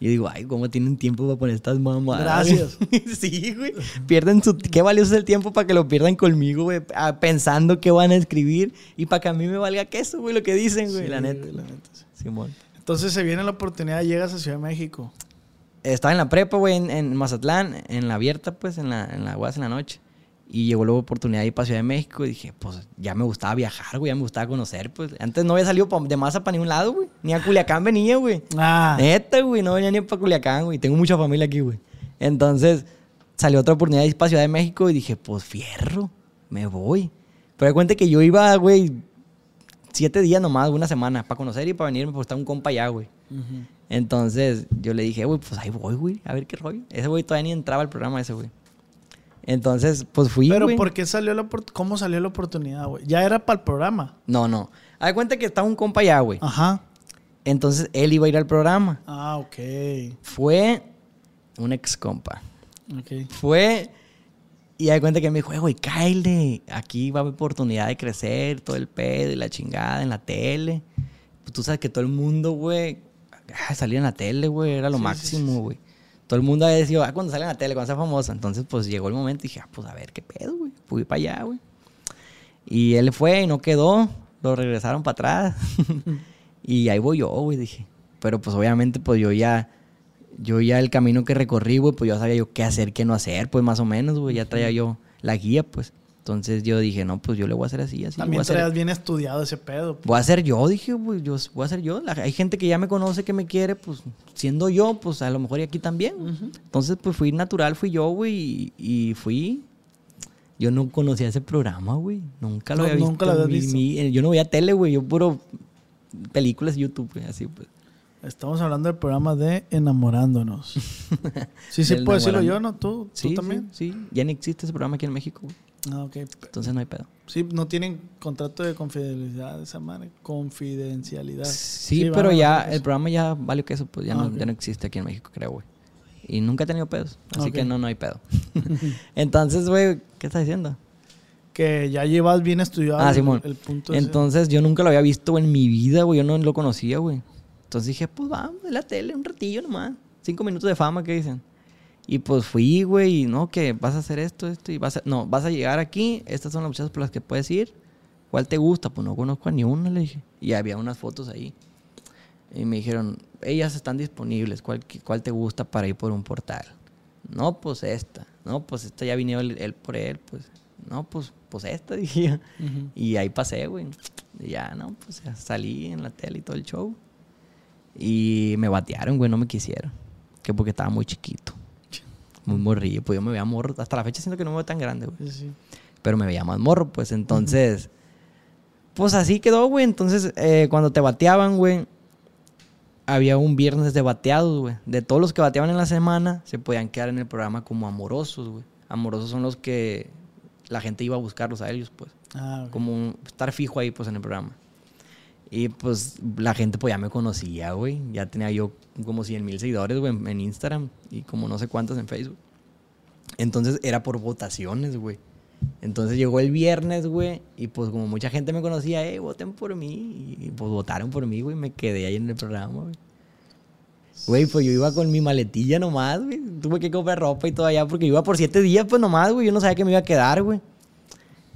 Y digo, ay, ¿cómo tienen tiempo para poner estas mamadas? Gracias. sí, güey. Pierden su... Qué valioso es el tiempo para que lo pierdan conmigo, güey. Pensando qué van a escribir. Y para que a mí me valga queso, güey, lo que dicen, güey. Sí, la neta. la neta, sí. Simón. Entonces se viene la oportunidad, llegas a Ciudad de México. Estaba en la prepa, güey, en, en Mazatlán, en la abierta, pues, en la, en la UAS en la noche. Y llegó la oportunidad de ir para Ciudad de México y dije, pues, ya me gustaba viajar, güey, ya me gustaba conocer, pues. Antes no había salido de masa para ningún lado, güey. Ni a Culiacán venía, güey. Ah, Neta, güey, no venía ni para Culiacán, güey. Tengo mucha familia aquí, güey. Entonces, salió otra oportunidad de ir para Ciudad de México y dije, pues, fierro, me voy. Pero de cuenta que yo iba, güey, siete días nomás, una semana, para conocer y para venirme, porque estaba un compa allá, güey. Entonces yo le dije, güey, pues ahí voy, güey, a ver qué rollo. Ese güey todavía ni entraba al programa ese, güey. Entonces, pues fui, Pero güey. ¿por qué salió la cómo salió la oportunidad, güey? Ya era para el programa. No, no. De cuenta que estaba un compa allá, güey. Ajá. Entonces él iba a ir al programa. Ah, ok. Fue un ex compa. Ok. Fue y de cuenta que me dijo, "Eh, güey, cáele. Aquí va a haber oportunidad de crecer, todo el pedo y la chingada en la tele. Pues tú sabes que todo el mundo, güey, ah, salía en la tele, güey, era lo Sí, máximo, sí. Todo el mundo había decidido, ah, cuando sale en la tele, cuando sea famosa. Entonces, pues llegó el momento y dije, ah, pues a ver qué pedo, güey. Fui para allá, güey. Y él fue y no quedó. Lo regresaron para atrás. Y ahí voy yo, güey, dije. Pero pues obviamente, pues yo ya, yo ya el camino que recorrí, güey, pues yo sabía yo qué hacer, qué no hacer, pues más o menos, güey, ya traía yo la guía, pues. Entonces yo dije, no, pues yo le voy a hacer así, así. voy También traías bien estudiado ese pedo. Voy a ser yo, dije, pues yo voy a ser yo. La- hay gente que ya me conoce, que me quiere, pues siendo yo, pues a lo mejor y aquí también. Entonces, pues fui natural, fui yo, güey, y, y fui. Yo no conocía ese programa, güey. Nunca lo No, había visto. nunca lo habías Mi- visto. mi- yo no veía tele, güey. Yo puro películas YouTube, güey, así pues. Estamos hablando del programa de Enamorándonos. sí, sí, puedo decirlo yo, ¿no? ¿Tú, tú Sí, también? sí, sí. Ya no existe ese programa aquí en México, güey. Ah, ok. Entonces no hay pedo. Sí, no tienen contrato de confidencialidad esa madre. Confidencialidad. Sí, pero ya el programa ya valió que eso, pues ya, Ah, no, ya no existe aquí en México, creo, güey. Y nunca he tenido pedos. Así que no, no hay pedo. Entonces, güey, ¿qué estás diciendo? Que ya llevas bien estudiado Ah, el- Simón. el, punto ese. Entonces yo nunca lo había visto en mi vida, güey. Yo no lo conocía, güey. Entonces dije, pues vamos de la tele un ratillo nomás. Cinco minutos de fama, ¿qué dicen? Y pues fui, güey, y no, que vas a hacer esto, esto, y vas a... No, vas a llegar aquí, estas son las muchachas por las que puedes ir. ¿Cuál te gusta? Pues no conozco a ni una, le dije. Y había unas fotos ahí. Y me dijeron, ellas están disponibles, ¿cuál, cuál te gusta para ir por un portal? No, pues esta. No, pues esta ya vino él, él por él, pues. No, pues, pues esta, dije. Ujú. Y ahí pasé, güey. Y ya, ¿no? Pues ya salí en la tele y todo el show. Y me batearon, güey, no me quisieron. Que porque estaba muy chiquito. Muy morrillo. Pues yo me veía morro. Hasta la fecha siento que no me veo tan grande, güey. Sí. Pero me veía más morro, pues entonces. Pues así quedó, güey. Entonces, eh, cuando te bateaban, güey. Había un viernes de bateados, güey. De todos los que bateaban en la semana, se podían quedar en el programa como amorosos, güey. Amorosos son los que la gente iba a buscarlos a ellos, pues Ah, ok. como un- estar fijo ahí pues en el programa. Y pues la gente pues ya me conocía, güey. Ya tenía yo como 100 mil seguidores, güey, en- Instagram y como no sé cuántos en Facebook. Entonces era por votaciones, güey. Entonces llegó el viernes, güey, y pues como mucha gente me conocía, eh, voten por mí. Y pues votaron por mí, güey, me quedé ahí en el programa, güey. Güey, pues yo iba con mi maletilla nomás, güey. Tuve que comprar ropa y todo allá porque iba por siete días, pues nomás, güey. Yo no sabía que me iba a quedar, güey.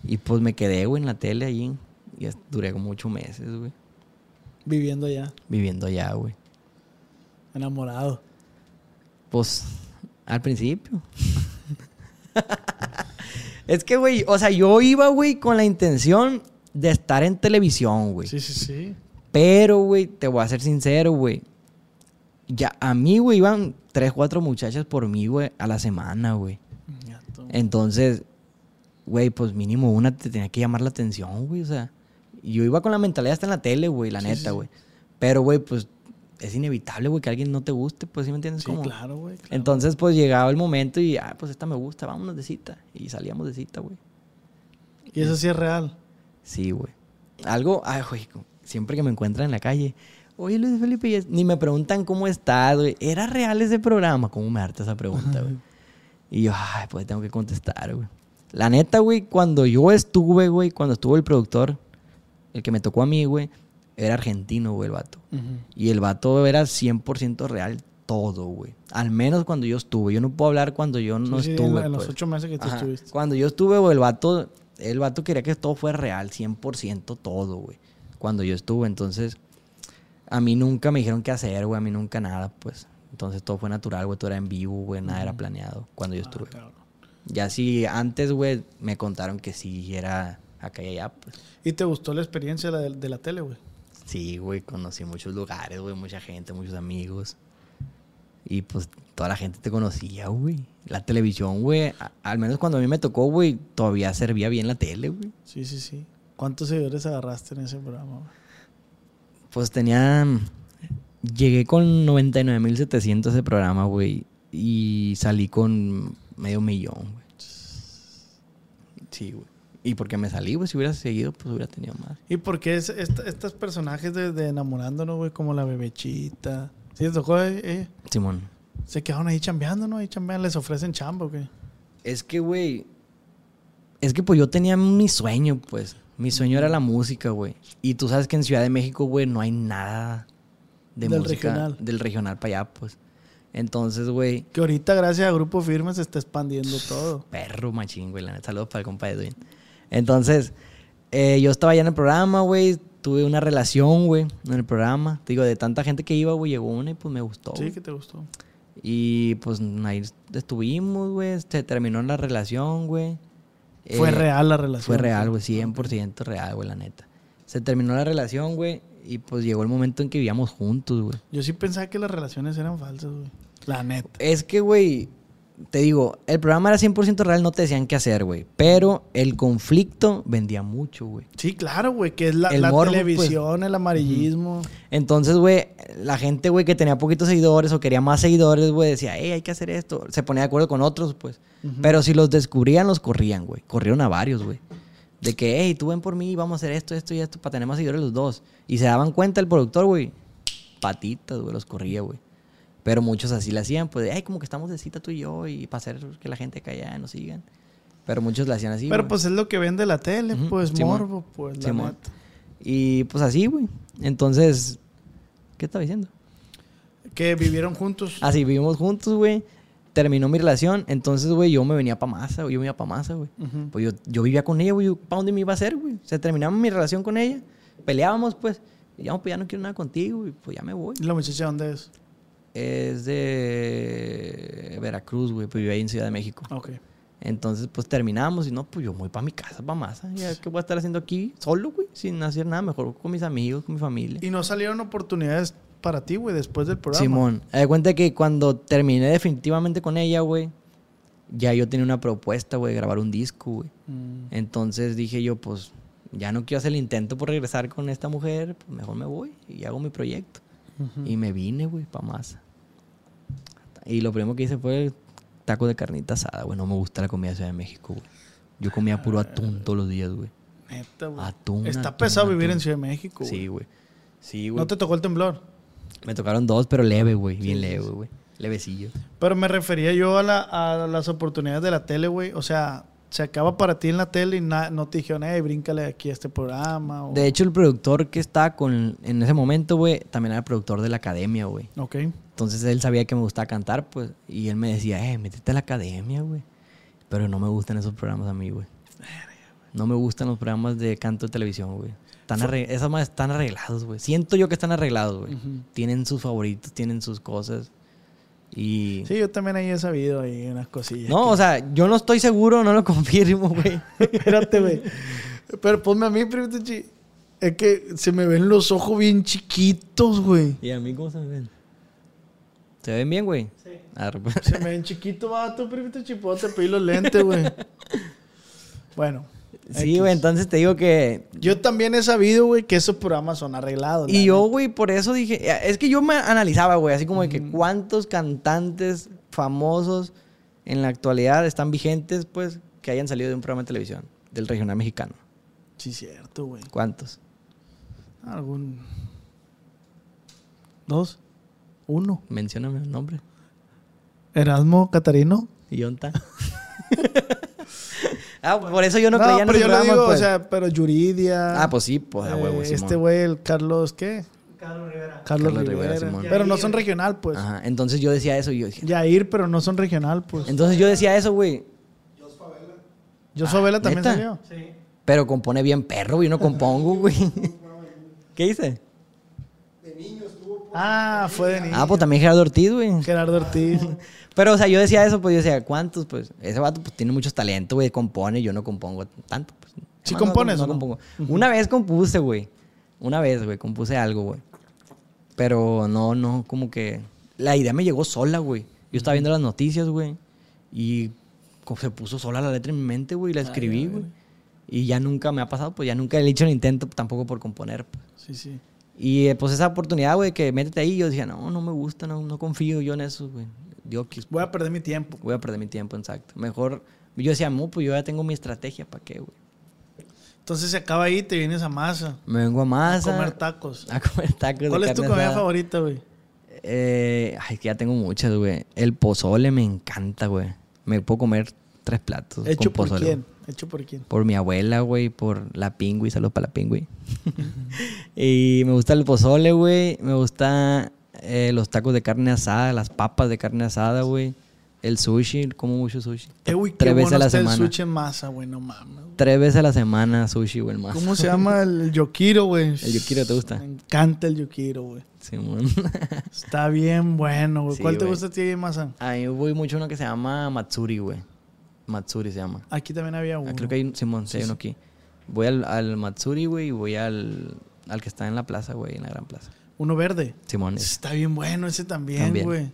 Y pues me quedé, güey, en la tele allí. Y duré como ocho meses, güey. Viviendo ya, Viviendo allá, güey. enamorado. Pues, al principio. es que, güey, o sea, yo iba, güey, con la intención de estar en televisión, güey. Sí, sí, sí. Pero, güey, te voy a ser sincero, güey. Ya, a mí, güey, iban tres, cuatro muchachas por mí, güey, a la semana, güey. Entonces, güey, pues mínimo una te tenía que llamar la atención, güey. O sea, yo iba con la mentalidad hasta en la tele, güey, la Sí, neta, sí. güey. Pero, güey, pues es inevitable, güey, que alguien no te guste, pues, ¿sí me entiendes? Sí, cómo? claro, güey. claro. Entonces, pues llegaba el momento y, ah, pues esta me gusta, vámonos de cita. Y salíamos de cita, güey. Y eso sí es real. Sí, güey. Algo, ay, güey, siempre que me encuentran en la calle, oye, Luis Felipe, ni me preguntan cómo estás, güey. ¿Era real ese programa? ¿Cómo me harta esa pregunta, güey? Y yo, ay, pues tengo que contestar, güey. La neta, güey, cuando yo estuve, güey, cuando estuvo el productor, el que me tocó a mí, güey, era argentino, güey, el vato. Y el vato era 100% real todo, güey. Al menos cuando yo estuve. Yo no puedo hablar cuando yo no Sí, sí, en estuve. la- en, los pues. ocho meses que tú Ajá. estuviste. Cuando yo estuve, güey, el vato, el vato quería que todo fuera real, 100% todo, güey. Cuando yo estuve, entonces, a mí nunca me dijeron qué hacer, güey, a mí nunca nada, pues. Entonces todo fue natural, güey, todo era en vivo, güey, nada era planeado cuando yo Ah, estuve. Ya sí, antes, güey, me contaron que sí era acá y allá, pues. ¿Y te gustó la experiencia de, de la tele, güey? Sí, güey, conocí muchos lugares, güey, mucha gente, muchos amigos. Y pues toda la gente te conocía, güey. La televisión, güey, a- al menos cuando a mí me tocó, güey, todavía servía bien la tele, güey. Sí, sí, sí. ¿Cuántos seguidores agarraste en ese programa, güey? Pues tenía. Llegué con 99.700 ese programa, güey. Y salí con medio millón, güey. Sí, güey. Y porque me salí, güey. Si hubiera seguido, pues hubiera tenido más. ¿Y por qué es, esta- estos personajes de, de enamorándonos, güey? Como la bebechita. ¿Sí te tocó eh, ella? Simón. Se quedaron ahí chambeando, ¿no? Ahí chambean, les ofrecen chamba, ¿o qué? Es que, güey. Es que pues yo tenía mi sueño, pues. Mi sueño era la música, güey. Y tú sabes que en Ciudad de México, güey, no hay nada de Del música. regional. Del regional para allá, pues. Entonces, güey. Que ahorita, gracias a Grupo Firme, se está expandiendo todo. Perro machín, güey. la neta. Saludos para el compa Edwin. Entonces, eh, yo estaba allá en el programa, güey. tuve una relación, güey, en el programa. Te digo, de tanta gente que iba, güey, llegó una y pues me gustó. Sí, que te gustó. Y pues ahí estuvimos, güey. Se terminó la relación, güey. Fue Eh, real la relación. Fue real, güey, 100% real, güey, la neta. Se terminó la relación, güey, y pues llegó el momento en que vivíamos juntos, güey. Yo sí pensaba que las relaciones eran falsas, güey. La neta. Es que, güey, te digo, el programa era 100% real, no te decían qué hacer, güey. Pero el conflicto vendía mucho, güey. Sí, claro, güey, que es la, El la morbo, televisión, el amarillismo. Entonces, güey, la gente, güey, que tenía poquitos seguidores o quería más seguidores, güey, decía, hey, hay que hacer esto. Se ponía de acuerdo con otros, pues. Pero si los descubrían, los corrían, güey. Corrieron a varios, güey. De que, hey, tú ven por mí, vamos a hacer esto, esto y esto para tener más seguidores los dos. Y se daban cuenta el productor, güey. Patitas, güey, los corría, güey. Pero muchos así le hacían, pues, ay, como que estamos de cita tú y yo y para hacer que la gente caiga y nos sigan. Pero muchos le hacían así. Pero güey. pues es lo que vende la tele, Ujú, pues Simón. morbo, pues la Simón. neta. Y pues así, güey. Entonces, ¿qué estaba diciendo? Que vivieron juntos. Así vivimos juntos, güey. Terminó mi relación. Entonces, güey, yo me venía para Masa, güey. Yo me iba para Masa, güey. Ujú. Pues yo, yo vivía con ella, güey. ¿Para dónde me iba a hacer, güey? Se terminaba mi relación con ella. Peleábamos, pues. Y ya, pues ya no quiero nada contigo, güey. Pues ya me voy. ¿Y la muchacha dónde es? Es de Veracruz, güey. Pues vive ahí en Ciudad de México. Ok. Entonces, pues terminamos y no, pues yo me voy para mi casa, para Masa. Ya, ¿qué voy a estar haciendo aquí solo, güey? Sin hacer nada. Mejor con mis amigos, con mi familia. ¿Y no salieron oportunidades para ti, güey, después del programa? Simón, de cuenta que cuando terminé definitivamente con ella, güey, ya yo tenía una propuesta, güey, de grabar un disco, güey. Mm. Entonces dije yo, pues, ya no quiero hacer el intento por regresar con esta mujer, pues mejor me voy y hago mi proyecto. Y me vine, güey, pa' masa. Y lo primero que hice fue taco de carnita asada, güey. No me gusta la comida de Ciudad de México, güey. Yo comía puro atún todos los días, güey. Neta, güey. Atún, Está atún, pesado vivir atún. en Ciudad de México, güey. Sí, güey. Sí, güey. ¿No te tocó el temblor? Me tocaron dos, pero leve, güey. Bien leve, güey. Levecillo. Pero me refería yo a, la- a las oportunidades de la tele, güey. O sea, se acaba para ti en la tele y na- no te dijeron, hey, bríncale aquí a este programa. O... De hecho, el productor que estaba con, en ese momento, güey, también era el productor de la academia, güey. Ok. Entonces él sabía que me gustaba cantar, pues, y él me decía, eh, métete a la academia, güey. Pero no me gustan esos programas a mí, güey. No me gustan los programas de canto de televisión, güey. Están arre- Esas más están arreglados, güey. Siento yo que están arreglados, güey. Tienen sus favoritos, tienen sus cosas. Y... Sí, yo también ahí he sabido ahí unas cosillas. No, o sea, yo no estoy seguro, no lo confirmo, güey. Espérate, güey. Pero ponme a mí, primito chi. Es que se me ven los ojos bien chiquitos, güey. ¿Y a mí cómo se me ven? ¿Se ven bien, güey? Sí. Se me ven chiquitos, vato, primito chipote, pedí los lentes, güey. Bueno. Sí, güey, entonces te digo que... Yo también he sabido, güey, que esos programas son arreglados. Y yo, güey, por eso dije... Es que yo me analizaba, güey, así como de que cuántos cantantes famosos en la actualidad están vigentes, pues, que hayan salido de un programa de televisión, del regional mexicano. Sí, cierto, güey. ¿Cuántos? Algún. Dos. Uno. Mencióname el nombre. Erasmo Catarino. ¿Y onta? ah, por eso yo no, No, creía en pero esos yo le programas, digo, pues. o sea, pero Yuridia. Ah, pues sí, pues, a huevo, eh, Simón. Este güey, el Carlos, ¿qué? Carlos Rivera. Carlos, Carlos Rivera, Rivera. Simón. pero no son regional, pues. Ajá, entonces yo decía eso y yo dije... Yair, pero no son regional, pues. Entonces yo decía eso, güey. Yo Vela también ¿neta? salió. Pero compone bien perro, güey. Yo no compongo, güey. ¿Qué hice? Ah, fue de niño. Ah, pues también Gerardo Ortiz, güey. Gerardo Ortiz. Pero, o sea, yo decía eso, pues yo decía, ¿cuántos? Pues ese vato pues, tiene muchos talentos, güey. Compone, yo no compongo tanto. Pues. ¿Sí No, compones No, o no? compongo. Una vez compuse, güey. Una vez, güey, compuse algo, güey. Pero no, no, como que. La idea me llegó sola, güey. Yo estaba viendo las noticias, güey. Y se puso sola la letra en mi mente, güey. Y la escribí, güey. Y ya nunca me ha pasado, pues ya nunca he hecho el intento tampoco por componer. pues. Sí, sí. Y eh, pues esa oportunidad, güey, que métete ahí, yo decía, no, no me gusta, no, no confío yo en eso, güey. Quis- Voy a perder mi tiempo. voy a perder mi tiempo, exacto. Mejor, yo decía, no, pues yo ya tengo mi estrategia, ¿para qué, güey? Entonces se acaba ahí te vienes a masa. Me vengo a A masa. comer tacos. A comer tacos de ¿Cuál es tu comida favorita, güey? Eh, ay, que ya tengo muchas, güey. El pozole me encanta, güey. Me puedo comer tres platos ¿Hecho con por pozole. quién? ¿Hecho por quién? Por mi abuela, güey, por la pingüi, saludos para la pingüi. y me gusta el pozole, güey. Me gusta eh, los tacos de carne asada, las papas de carne asada, güey. El sushi, como mucho sushi. Eh, Tres veces bueno a la semana. el sushi en masa, güey, no mames. Tres veces a la semana sushi, güey, el más. ¿Cómo se llama el yokiro, güey? ¿El yokiro te gusta? Me encanta el yokiro, güey. Simón. Está bien bueno, güey. Sí, ¿Cuál te gusta a ti masa? a mí voy mucho uno que se llama Matsuri, güey. Matsuri se llama. Aquí también había uno. Ah, creo que hay un, Simón, sí, hay uno aquí. Voy al, al Matsuri, güey, y voy al, al que está en la plaza, güey, en la gran plaza. Uno verde. Simón. ese. Está bien bueno ese también, güey.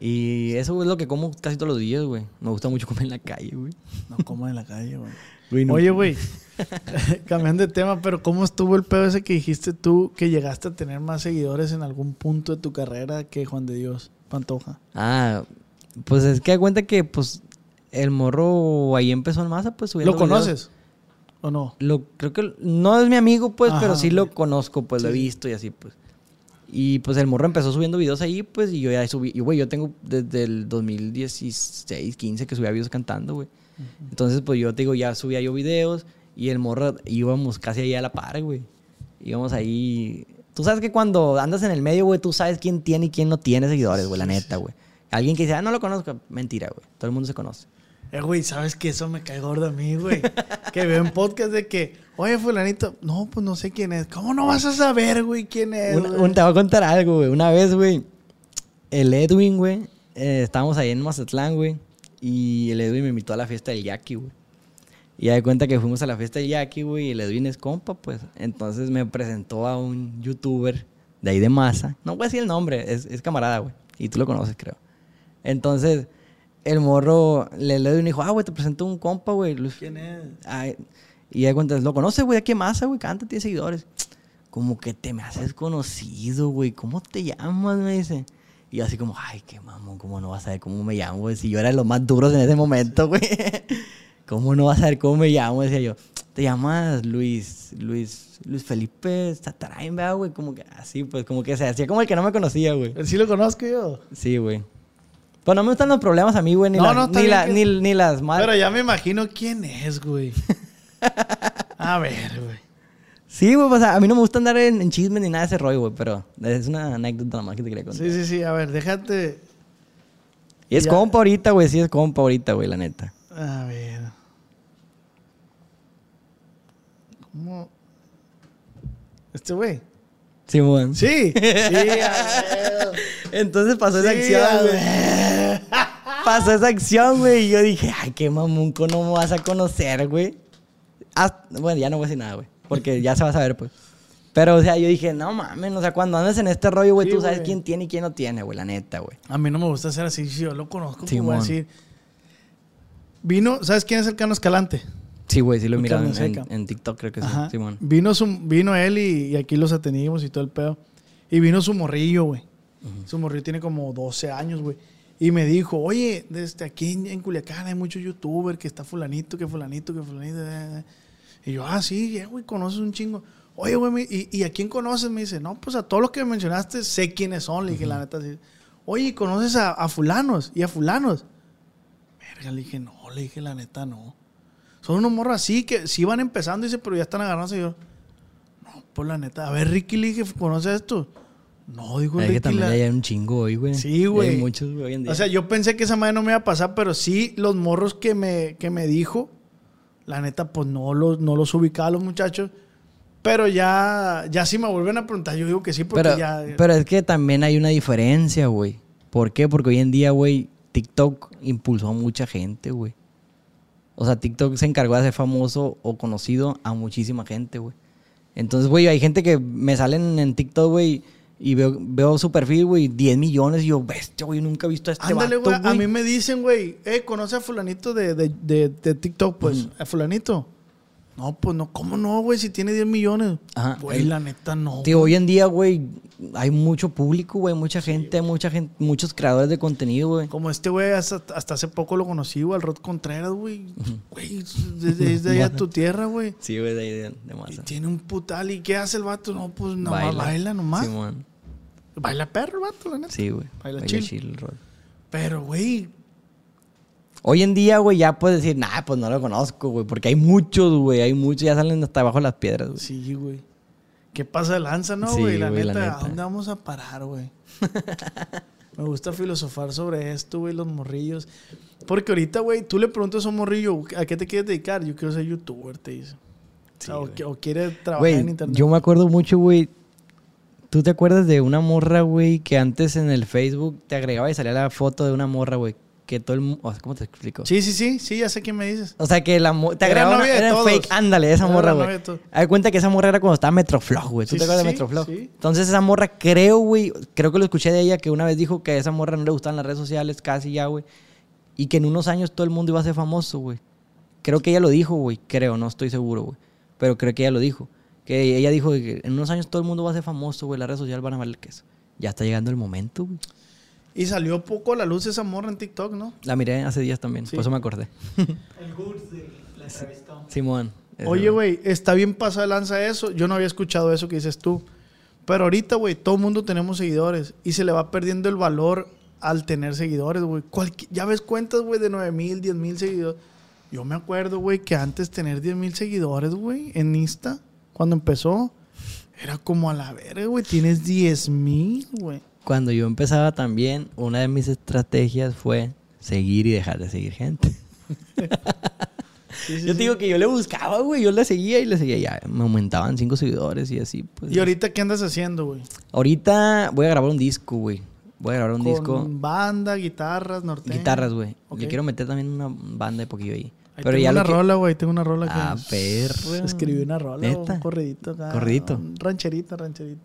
Y eso es lo que como casi todos los días, güey. Me gusta mucho comer en la calle, güey. No como en la calle, güey. Oye, güey, cambiando de tema, pero ¿cómo estuvo el pedo ese que dijiste tú que llegaste a tener más seguidores en algún punto de tu carrera que Juan de Dios Pantoja? Ah, pues es que da cuenta que, pues, el morro ahí empezó en masa, pues subiendo ¿Lo videos. conoces o no? Lo, creo que no es mi amigo, pues, Ajá, pero sí lo conozco, pues lo he visto y así, pues. Y pues el morro empezó subiendo videos ahí, pues, y yo ya subí. Y güey, yo tengo desde el 2016, 15 que subía videos cantando, güey. Entonces, pues yo te digo, ya subía yo videos y el morro íbamos casi ahí a la par, güey. Íbamos ahí. Tú sabes que cuando andas en el medio, güey, tú sabes quién tiene y quién no tiene seguidores, güey, la neta, güey. Alguien que dice, ah, no lo conozco, mentira, güey. Todo el mundo se conoce. Eh, güey, ¿sabes que Eso me cae gordo a mí, güey. que veo en podcast de que, oye, fulanito, no, pues no sé quién es. ¿Cómo no vas a saber, güey, quién es? Un- te voy a contar algo, güey. Una vez, güey, el Edwin, güey, eh, estábamos ahí en Mazatlán, güey, y el Edwin me invitó a la fiesta del Jackie, güey. Y ya de cuenta que fuimos a la fiesta del Jackie, güey, y el Edwin es compa, pues. Entonces me presentó a un youtuber de ahí de masa. No voy a decir el nombre, es, es camarada, güey. Y tú lo conoces, creo. Entonces, el morro, le el Edwin dijo, ah, güey, te presento un compa, güey. Luis- ¿Quién es? Ay, y ya de cuenta, lo conoces, güey, aquí masa, güey, canta, tiene seguidores. Como que te me haces conocido, güey. ¿Cómo te llamas? Me dice. Y yo así como, ay, qué mamón, ¿cómo no vas a saber cómo me llamo? güey? Si yo era de los más duros en ese momento, güey. ¿Cómo no vas a saber cómo me llamo? Decía yo. Te llamas Luis, Luis, Luis Felipe Satarain, ¿verdad, güey? Como que así, pues, como que se hacía como el que no me conocía, güey. ¿Sí lo conozco yo? Sí, güey. Pues no me gustan los problemas a mí, güey, ni, No, la- no, ni, bien la- que- ni, ni las malas. Pero ya me imagino quién es, güey. A ver, güey. Sí, güey, pues a a mí no me gusta andar en, en chismes ni nada de ese rollo, güey, pero es una anécdota nomás que te quería contar. Sí, sí, sí. A ver, déjate. y es ya. compa ahorita, güey, sí es compa ahorita, güey, la neta. A ver. ¿Cómo? Este güey. Güey. Sí. Sí. Entonces pasó esa Sí, acción, güey. Pasó esa acción, güey, y yo dije, ay, qué mamón, ¿cómo me vas a conocer, güey? Hasta- bueno, ya no voy a decir nada, güey, porque ya se va a saber, pues. Pero, o sea, yo dije, no mames, o sea, cuando andas en este rollo, güey, Sí, tú sabes quién tiene y quién no tiene, güey, la neta, güey. A mí no me gusta hacer así. Yo lo conozco, Simón. a decir. Vino, ¿sabes quién es el Cano Escalante? Sí, güey, sí lo he mirado en, TikTok, creo que sí, Ajá. Simón. Vino, su, vino él y, y aquí los atendimos y todo el pedo. Y vino su morrillo, güey. Su morrillo tiene como 12 años, güey. Y me dijo, oye, desde aquí en, en Culiacán hay muchos youtubers que está fulanito, que fulanito, que fulanito. eh, eh". Y yo, ah, sí, güey, conoces un chingo. Oye, güey, ¿y, ¿y a quién conoces? Me dice, no, pues a todos los que mencionaste sé quiénes son. Le dije, la neta, sí. Oye, ¿y ¿conoces a, a fulanos? ¿Y a fulanos? Verga, le dije, no, le dije, la neta, no. Son unos morros así que sí van empezando, dice, pero ya están agarrándose. Y yo, no, pues la neta. A ver, Ricky, le dije, ¿conoce esto? No, dijo Es Ricky. que también la- hay un chingo hoy, güey. Sí, güey. Hay muchos, güey, hoy en día. O sea, yo pensé que esa madre no me iba a pasar, pero sí, los morros que me, que me dijo, la neta, pues no los, no los ubicaba a los muchachos. Pero ya, ya si me vuelven a preguntar, yo digo que sí, porque pero, ya. pero es que también hay una diferencia, güey. ¿Por qué? Porque hoy en día, güey, TikTok impulsó a mucha gente, güey. O sea, TikTok se encargó de hacer famoso o conocido a muchísima gente, güey. Entonces, güey, hay gente que me salen en TikTok, güey, y veo, veo su perfil, güey, 10 millones, y yo, bestia, güey, nunca he visto a este Ándale, güey. A mí me dicen, güey, eh, ¿conoce a fulanito de, de, de, de TikTok? Pues, ¿a fulanito? No, pues no, ¿cómo no, güey? Si tiene 10 millones. Ajá. Güey, la neta, no. Tío, hoy en día, güey, hay mucho público, güey, mucha gente, mucha gente, muchos creadores de contenido, güey. Como este güey, hasta, hasta hace poco lo conocí, güey, al Rod Contreras, güey. Güey, desde, desde allá tu tierra, güey. Sí, güey, de ahí de, de Y tiene un putal. ¿Y qué hace el vato? No, pues nomás baila, nomás. Simón. Baila perro vato, la neta. Sí, güey. Baila Baila chill. chill rol. Pero, güey, Hoy en día, güey, ya puedes decir, nah, pues no lo conozco, güey. Porque hay muchos, güey. Hay muchos, ya salen hasta abajo de las piedras, güey. sí, güey. ¿Qué pasa de lanza, no, Sí, güey? la, güey, la neta. ¿a dónde vamos a parar, güey? Me gusta filosofar sobre esto, güey, los morrillos. Porque ahorita, güey, tú le preguntas a un morrillo, ¿a qué te quieres dedicar? Yo quiero ser youtuber, te dice. O sea, o, quiere trabajar en internet. yo me acuerdo mucho, güey. ¿Tú te acuerdas de una morra, güey, que antes en el Facebook te agregaba y salía la foto de una morra, güey? Que todo el mundo... ¿Cómo te explico? Sí, sí, sí, sí, ya sé quién me dices. O sea, que la te Era agregaba una, novia de era todos. fake. Ándale, esa Era morra, la güey. de todos. Haz de cuenta que esa morra era cuando estaba Metroflog, güey. ¿Tú Sí, te acuerdas sí, de Metroflog? sí. Entonces esa morra, creo, güey, creo que lo escuché de ella, que una vez dijo que a esa morra no le gustaban las redes sociales casi ya, güey. Y que en unos años todo el mundo iba a ser famoso, güey. Creo que ella lo dijo, güey. Creo, no estoy seguro, güey. Pero creo que ella lo dijo. Que ella dijo que en unos años todo el mundo va a ser famoso, güey. Las redes sociales van a valer queso. Ya está llegando el momento, güey. Y salió poco a la luz esa morra en TikTok, ¿no? La miré hace días también, Sí. por eso me acordé. El Goods de la entrevistó. Simón. Oye, güey, está bien pasada de lanza eso. Yo no había escuchado eso que dices tú. Pero ahorita, güey, todo el mundo tenemos seguidores. Y se le va perdiendo el valor al tener seguidores, güey. Ya ves cuentas, güey, de 9 mil, 10 mil seguidores. Yo me acuerdo, güey, que antes tener 10 mil seguidores, güey, en Insta, cuando empezó, era como a la verga, güey. Tienes 10 mil, güey. Cuando yo empezaba también, una de mis estrategias fue seguir y dejar de seguir gente. Sí, sí, yo te digo que yo le buscaba, güey, yo le seguía y le seguía. Ya me aumentaban cinco seguidores y así, pues. ¿Y ahorita qué andas haciendo, güey? Ahorita voy a grabar un disco, güey. Voy a grabar un Con disco. banda, guitarras, norteño. Guitarras, güey. Ok. Le quiero meter también una banda de poquillo ahí. Ahí Pero tengo ya una que- rola, güey. Tengo una rola que... Ah, perro. Escribí una rola, ¿Neta? un corridito acá. Corridito. un rancherita, rancherita.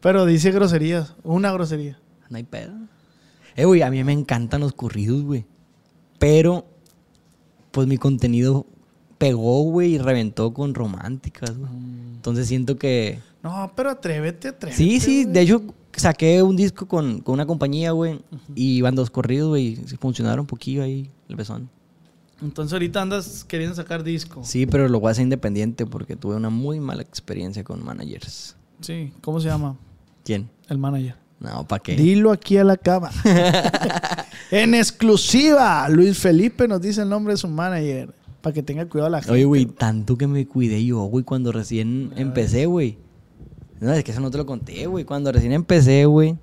Pero dice groserías. Una grosería. No hay pedo. Eh, güey, a mí me encantan los corridos, güey. Pero, pues mi contenido pegó, güey, y reventó con románticas, güey. Entonces siento que... No, pero atrévete, atrévete. Sí, sí, güey. de hecho saqué un disco con, con una compañía, güey. Y iban dos corridos, güey. y Funcionaron un poquillo ahí, el besón. Entonces ahorita andas queriendo sacar disco. Sí, pero lo voy a hacer independiente porque tuve una muy mala experiencia con managers. Sí. ¿Cómo se llama? ¿Quién? El manager. No, ¿para qué? Dilo aquí a la cama. en exclusiva, Luis Felipe nos dice el nombre de su manager. Para que tenga cuidado la gente. Oye, güey, tanto que me cuidé yo, güey, cuando recién empecé, güey. No, es que eso no te lo conté, güey. Cuando recién empecé, güey,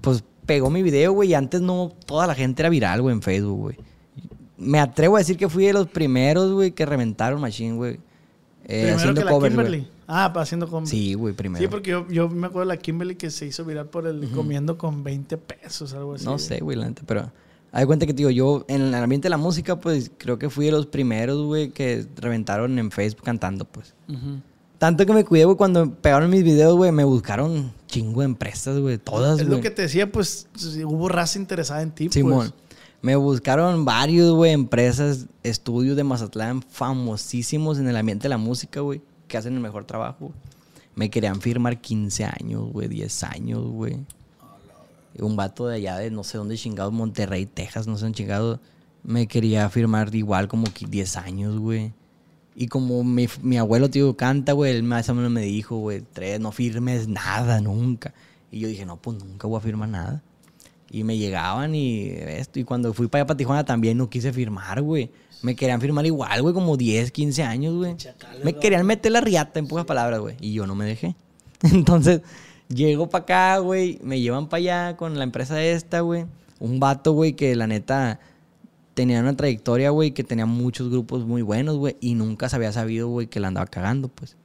pues pegó mi video, güey. Y antes no, toda la gente era viral, güey, en Facebook, güey. Me atrevo a decir que fui de los primeros, güey, que reventaron Machine, güey. Eh, Primero haciendo que la covers, Kimberly. güey. Ah, haciendo covers. Sí, güey, primero. Sí, porque yo, yo me acuerdo de la Kimberly que se hizo viral por el comiendo con 20 pesos, algo así. No sé, güey, la neta, pero... Hay cuenta que, te digo, yo en el ambiente de la música, pues, creo que fui de los primeros, güey, que reventaron en Facebook cantando, pues. Tanto que me cuidé, güey, cuando pegaron mis videos, güey, me buscaron chingo de empresas, güey, todas, Es lo que te decía, pues hubo raza interesada en ti. Simón. Pues. Me buscaron varios, güey, empresas, estudios de Mazatlán famosísimos en el ambiente de la música, güey, que hacen el mejor trabajo. Me querían firmar 15 años, güey, 10 años, güey. Un vato de allá de no sé dónde chingados, Monterrey, Texas, no sé dónde chingados, me quería firmar igual como que 10 años, güey. Y como mi, mi abuelo, tío, canta, güey, él más o menos me dijo, güey, tres, no firmes nada, nunca. Y yo dije, no, pues nunca voy a firmar nada. Y me llegaban y esto. Y cuando fui para allá, para Tijuana, también no quise firmar, güey. Me querían firmar igual, güey, como 10, 15 años, güey. Me querían meter la riata, en pocas palabras, güey. Y yo no me dejé. Entonces, llego para acá, güey. Me llevan para allá con la empresa esta, güey. Un vato, güey, que la neta tenía una trayectoria, güey, que tenía muchos grupos muy buenos, güey. Y nunca se había sabido, güey, que la andaba cagando, pues.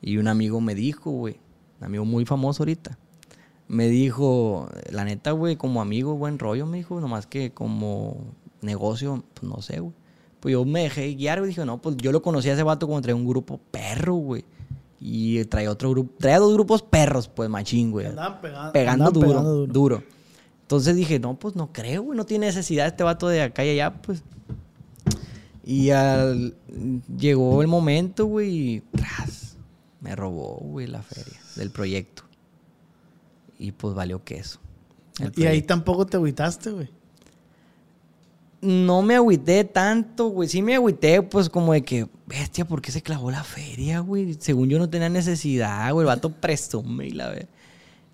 Y un amigo me dijo, güey. Un amigo muy famoso ahorita me dijo, la neta, güey, como amigo, buen rollo, me dijo, nomás que como negocio, pues no sé, güey. Pues yo me dejé guiar, güey, dije, no, pues yo lo conocí a ese vato cuando traía un grupo perro, güey. Y traía otro grupo, traía dos grupos perros, pues machín, güey. Andaban pegando, Pegando andaban duro, pegando duro, duro. Entonces dije, no, pues no creo, güey, no tiene necesidad este vato de acá y allá, pues. Y al, llegó el momento, güey, y tras, me robó, güey, la feria del proyecto. Y pues valió queso. Y ahí tampoco te agüitaste, güey. No me agüité tanto, güey. Sí me agüité, pues, como de que, bestia, ¿por qué se clavó la feria, güey? Según yo no tenía necesidad, güey. El vato presume y la ve.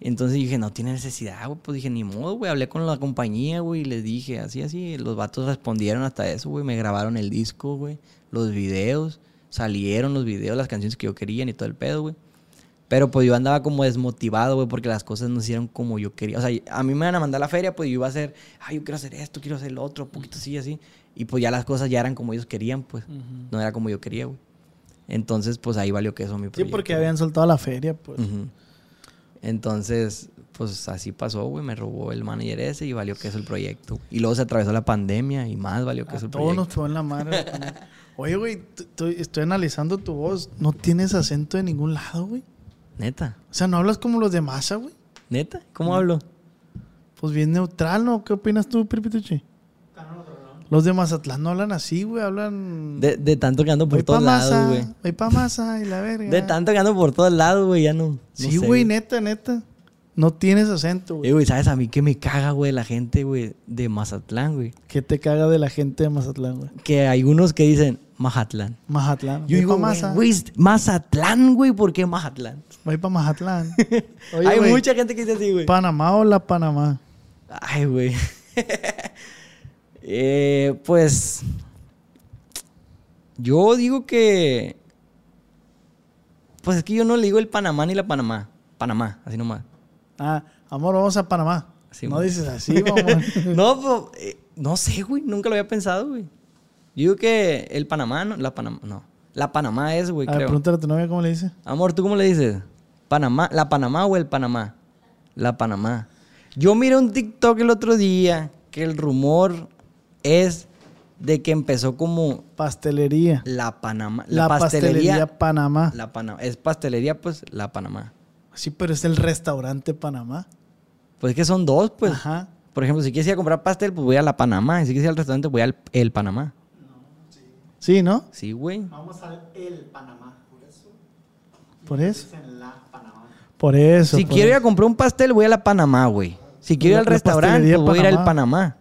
Entonces dije, no tiene necesidad, güey. Pues dije, ni modo, güey. Hablé con la compañía, güey, y les dije, así, así. Los vatos respondieron hasta eso, güey. Me grabaron el disco, güey. Los videos. Salieron los videos, las canciones que yo quería y todo el pedo, güey. Pero pues yo andaba como desmotivado, güey, porque las cosas no hicieron como yo quería. O sea, a mí me van a mandar a la feria, pues yo iba a hacer, ay, yo quiero hacer esto, quiero hacer lo otro, un poquito así, así. Y pues ya las cosas ya eran como ellos querían, pues. No era como yo quería, güey. Entonces, pues ahí valió que eso mi Sí, proyecto. porque habían soltado la feria, pues. Entonces, pues así pasó, güey. Me robó el manager ese y valió que eso el proyecto. Y luego se atravesó la pandemia y más valió que eso el todos nos proyecto. pegó en la madre. Oye, güey, estoy analizando tu voz. No tienes acento de ningún lado, güey. Neta, O sea, no hablas como los de masa, güey. neta. ¿Cómo hablo? Pues bien neutral, ¿no? ¿Qué opinas tú, Piripituchi? Los de Mazatlán no hablan así, güey. Hablan... De, de tanto que ando por todos lados, güey. voy pa' masa y la verga. De tanto que ando por todos lados, güey, ya no. no Sí, güey, neta, neta. No tienes acento, Eh, güey. güey, ¿sabes a mí que me caga, güey, la gente, güey, de Mazatlán, güey? ¿Qué te caga de la gente de Mazatlán, güey? Que hay unos que dicen Mazatlán. Mazatlán. Yo Voy digo, güey, Mazatlán, güey, ¿por qué Mazatlán? Voy pa' Mazatlán. Oye, hay mucha gente que dice así, güey. ¿Panamá o la Panamá? Ay, güey. Eh, pues. Yo digo que. Pues es que yo no le digo el Panamá ni la Panamá. Panamá, así nomás. Ah, amor, vamos a Panamá. Sí, no man. dices así, vamos. no, pues, eh, no sé, güey. Nunca lo había pensado, güey. Yo digo que el Panamá, no, la Panamá, no. La Panamá es, güey, a ver, creo. pregúntale a tu novia cómo le dice. Amor, ¿tú cómo le dices? ¿Panamá? ¿La Panamá o el Panamá? La Panamá. Yo miré un TikTok el otro día que el rumor es de que empezó como Pastelería. la Panamá. La, pastelería, Panamá. La Panamá. Es pastelería, pues la Panamá. Sí, pero es el restaurante Panamá. Pues es que son dos, pues. Ajá. Por ejemplo, si quieres ir a comprar pastel, pues voy a la Panamá. Y si quieres ir al restaurante, voy al el Panamá. Sí, ¿no? Sí, güey. Vamos al El Panamá, por eso Por eso. dicen la Panamá. Por eso. Si por quiero ir a comprar un pastel, voy a la Panamá, güey. Si quiero ir al restaurante, pues voy a ir al Panamá.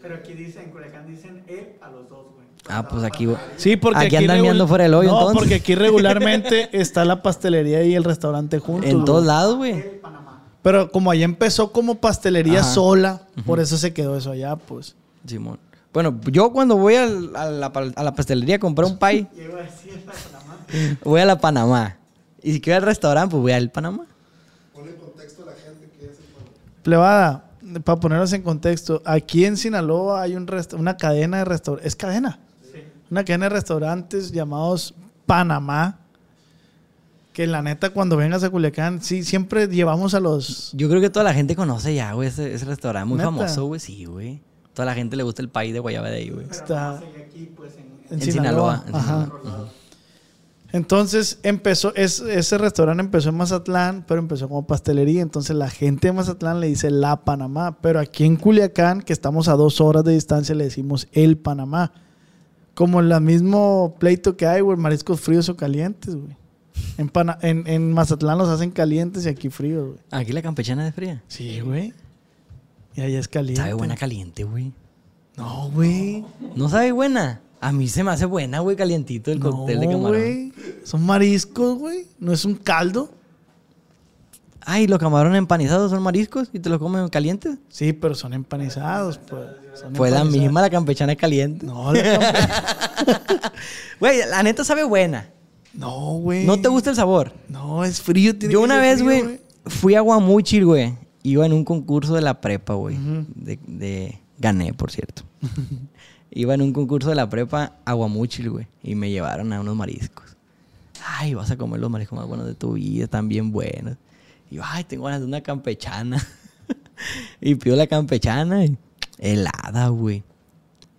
Pero aquí dicen, en Culiacán dicen El a los dos, güey. Ah, pues aquí voy. Sí, porque Aquí andan meando fuera del hoyo, No, entonces. porque aquí regularmente está la pastelería y el restaurante juntos. En todos lados, güey. El Panamá. Pero como allá empezó como pastelería Ajá. sola, por eso se quedó eso allá, pues. Simón. Bueno, yo cuando voy al- a, la, pa- a la pastelería a comprar un pie, a la Panamá. voy a la Panamá. Y si quiero ir al restaurante, pues voy al Panamá. Plebada, para ponernos en contexto, aquí en Sinaloa hay un resta- una cadena de restaurantes. ¿Es cadena? Una cadena de restaurantes llamados Panamá. Que la neta, cuando vengas a Culiacán, sí, siempre llevamos a los. Yo creo que toda la gente conoce ya, güey, ese, ese restaurante muy ¿Neta? famoso, güey. Sí, güey. Toda la gente le gusta el pie de guayaba de ahí, güey. Está aquí, pues, en, en, En Sinaloa. Sinaloa, en Ajá. Sinaloa. Entonces empezó, es- ese restaurante empezó en Mazatlán, pero empezó como pastelería. Entonces la gente de Mazatlán le dice la Panamá. Pero aquí en Culiacán, que estamos a dos horas de distancia, le decimos el Panamá. Como en el mismo pleito que hay, güey, mariscos fríos o calientes, güey. En, en, en Mazatlán los hacen calientes y aquí fríos, güey. Aquí la campechana es fría. Sí, güey. Y allá es caliente. Sabe buena caliente, güey. No, güey. ¿No sabe buena? A mí se me hace buena, güey, calientito el cóctel de No, camarón. güey. Son mariscos, güey. No es un caldo. Ay, los camarones empanizados son mariscos y te los comen calientes. Sí, pero son empanizados, pues. Son Pues la misma, la campechana es caliente. No, la Güey, la neta sabe buena. no, güey. ¿No te gusta el sabor? No, es frío. tiene Yo que una ser vez, güey, fui a Guamúchil, güey. Iba en un concurso de la prepa, güey. De, de- Gané, por cierto. Iba en un concurso de la prepa a Guamúchil, güey. Y me llevaron a unos mariscos. Ay, vas a comer los mariscos más buenos de tu vida, están bien buenos. Y yo, ay, tengo ganas de una campechana. y pido la campechana y helada, güey.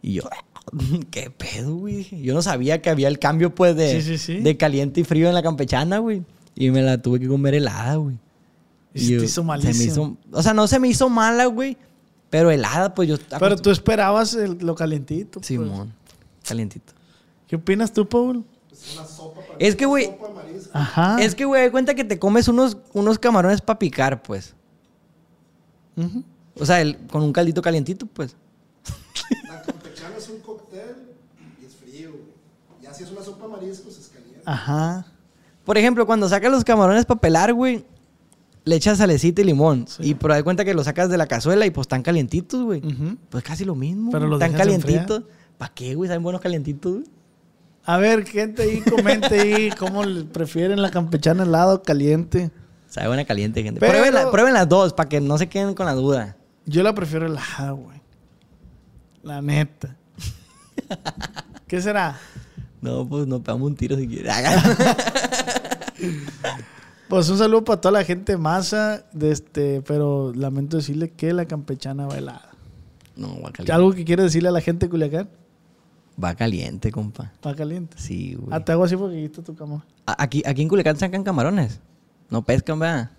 Y yo, ¿qué pedo, güey? Yo no sabía que había el cambio, pues, de, Sí, sí, sí. de caliente y frío en la campechana, güey. Y me la tuve que comer helada, güey. Y se hizo se me malísimo. hizo- o sea, no se me hizo mala, güey. Pero helada, pues yo... Pero tú esperabas el- lo calientito. pues. Simón, calientito. ¿Qué opinas tú, Paul? Es que, güey, Ajá. es que, güey, de cuenta que te comes unos, unos camarones para picar, pues. O sea, el- con un caldito calientito, pues. La campechana es un cóctel y es frío. güey. Ya si es una sopa de mariscos, es caliente. Ajá. Por ejemplo, cuando sacas los camarones para pelar, güey, le echas salecita y limón. Sí. Y pero de cuenta que los sacas de la cazuela y pues están calientitos, güey. Pues casi lo mismo. Pero los enfriar. calientitos. ¿Para qué, güey? Saben buenos calientitos, güey. A ver, gente ahí, comente ahí cómo prefieren la campechana helado caliente. Sabe buena caliente, gente. Pero- Prueben, la- prueben las dos para que no se queden con la duda. Yo la prefiero helada, güey. La neta. ¿Qué será? No, pues nos pegamos un tiro si quieres. Pues un saludo para toda la gente masa, de este, pero lamento decirle que la campechana va helada. no, va caliente. ¿Algo que quiere decirle a la gente de Culiacán? Va caliente, compa. Va caliente. Sí, güey. Ah, te hago así porque aquí está tu cama. Aquí, aquí en Culiacán sacan camarones. No pescan, ¿verdad?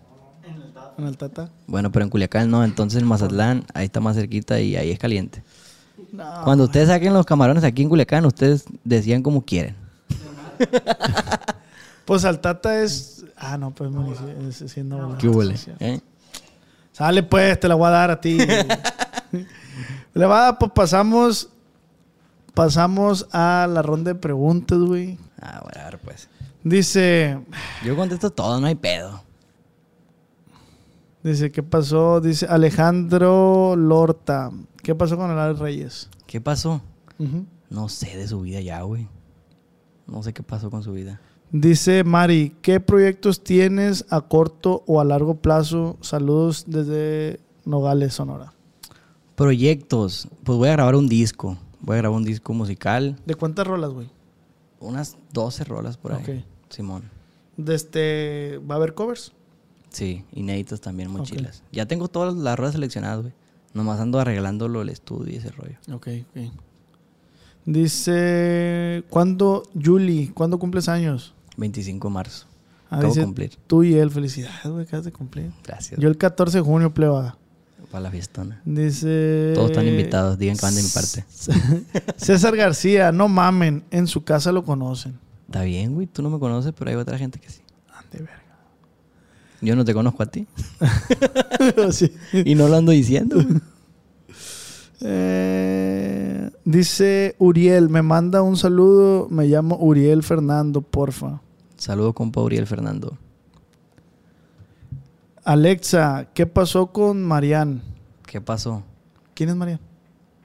En el tata. Bueno, pero en Culiacán no. Entonces en Mazatlán, ahí está más cerquita y ahí es caliente. No. Cuando ustedes saquen los camarones aquí en Culiacán, ustedes decían como quieren. Pues al tata es. Ah, no, pues municipio. Es, ¿Qué huele? ¿Eh? Sale pues, te la voy a dar a ti. Le va a dar, pues pasamos. Pasamos a la ronda de preguntas, güey. Ah, bueno, a ver, pues. Dice. Yo contesto todo, no hay pedo. Dice, ¿qué pasó? Dice Alejandro Lorta. ¿Qué pasó con el Alex Reyes? ¿Qué pasó? No sé de su vida ya, güey. No sé qué pasó con su vida. Dice Mari, ¿qué proyectos tienes a corto o a largo plazo? Saludos desde Nogales, Sonora. Proyectos. Pues voy a grabar un disco. Voy a grabar un disco musical. ¿De cuántas rolas, güey? Unas 12 rolas por ahí. Ok. Simón. De este, ¿Va a haber covers? Sí, inéditas también, mochilas. Ya tengo todas las rolas seleccionadas, güey. Nomás ando arreglándolo el estudio y ese rollo. Ok, ok. Dice, ¿cuándo, Julie, cuándo cumples años? 25 de marzo. Ah, Acabo de cumplir. Tú y él, felicidades, güey, acabas de cumplir. Gracias. Yo el 14 de junio, pleba. Para la fiestona. Dice... Todos están invitados. Digan que van de mi parte. César García, no mamen, en su casa lo conocen. Está bien, güey. Tú no me conoces, pero hay otra gente que sí. Ande verga. Yo no te conozco a ti. Sí. y no lo ando diciendo. Eh, dice Uriel, me manda un saludo, me llamo Uriel Fernando, porfa. Saludo con Uriel Fernando. Alexa, ¿qué pasó con Marian? ¿Qué pasó? ¿Quién es Marian?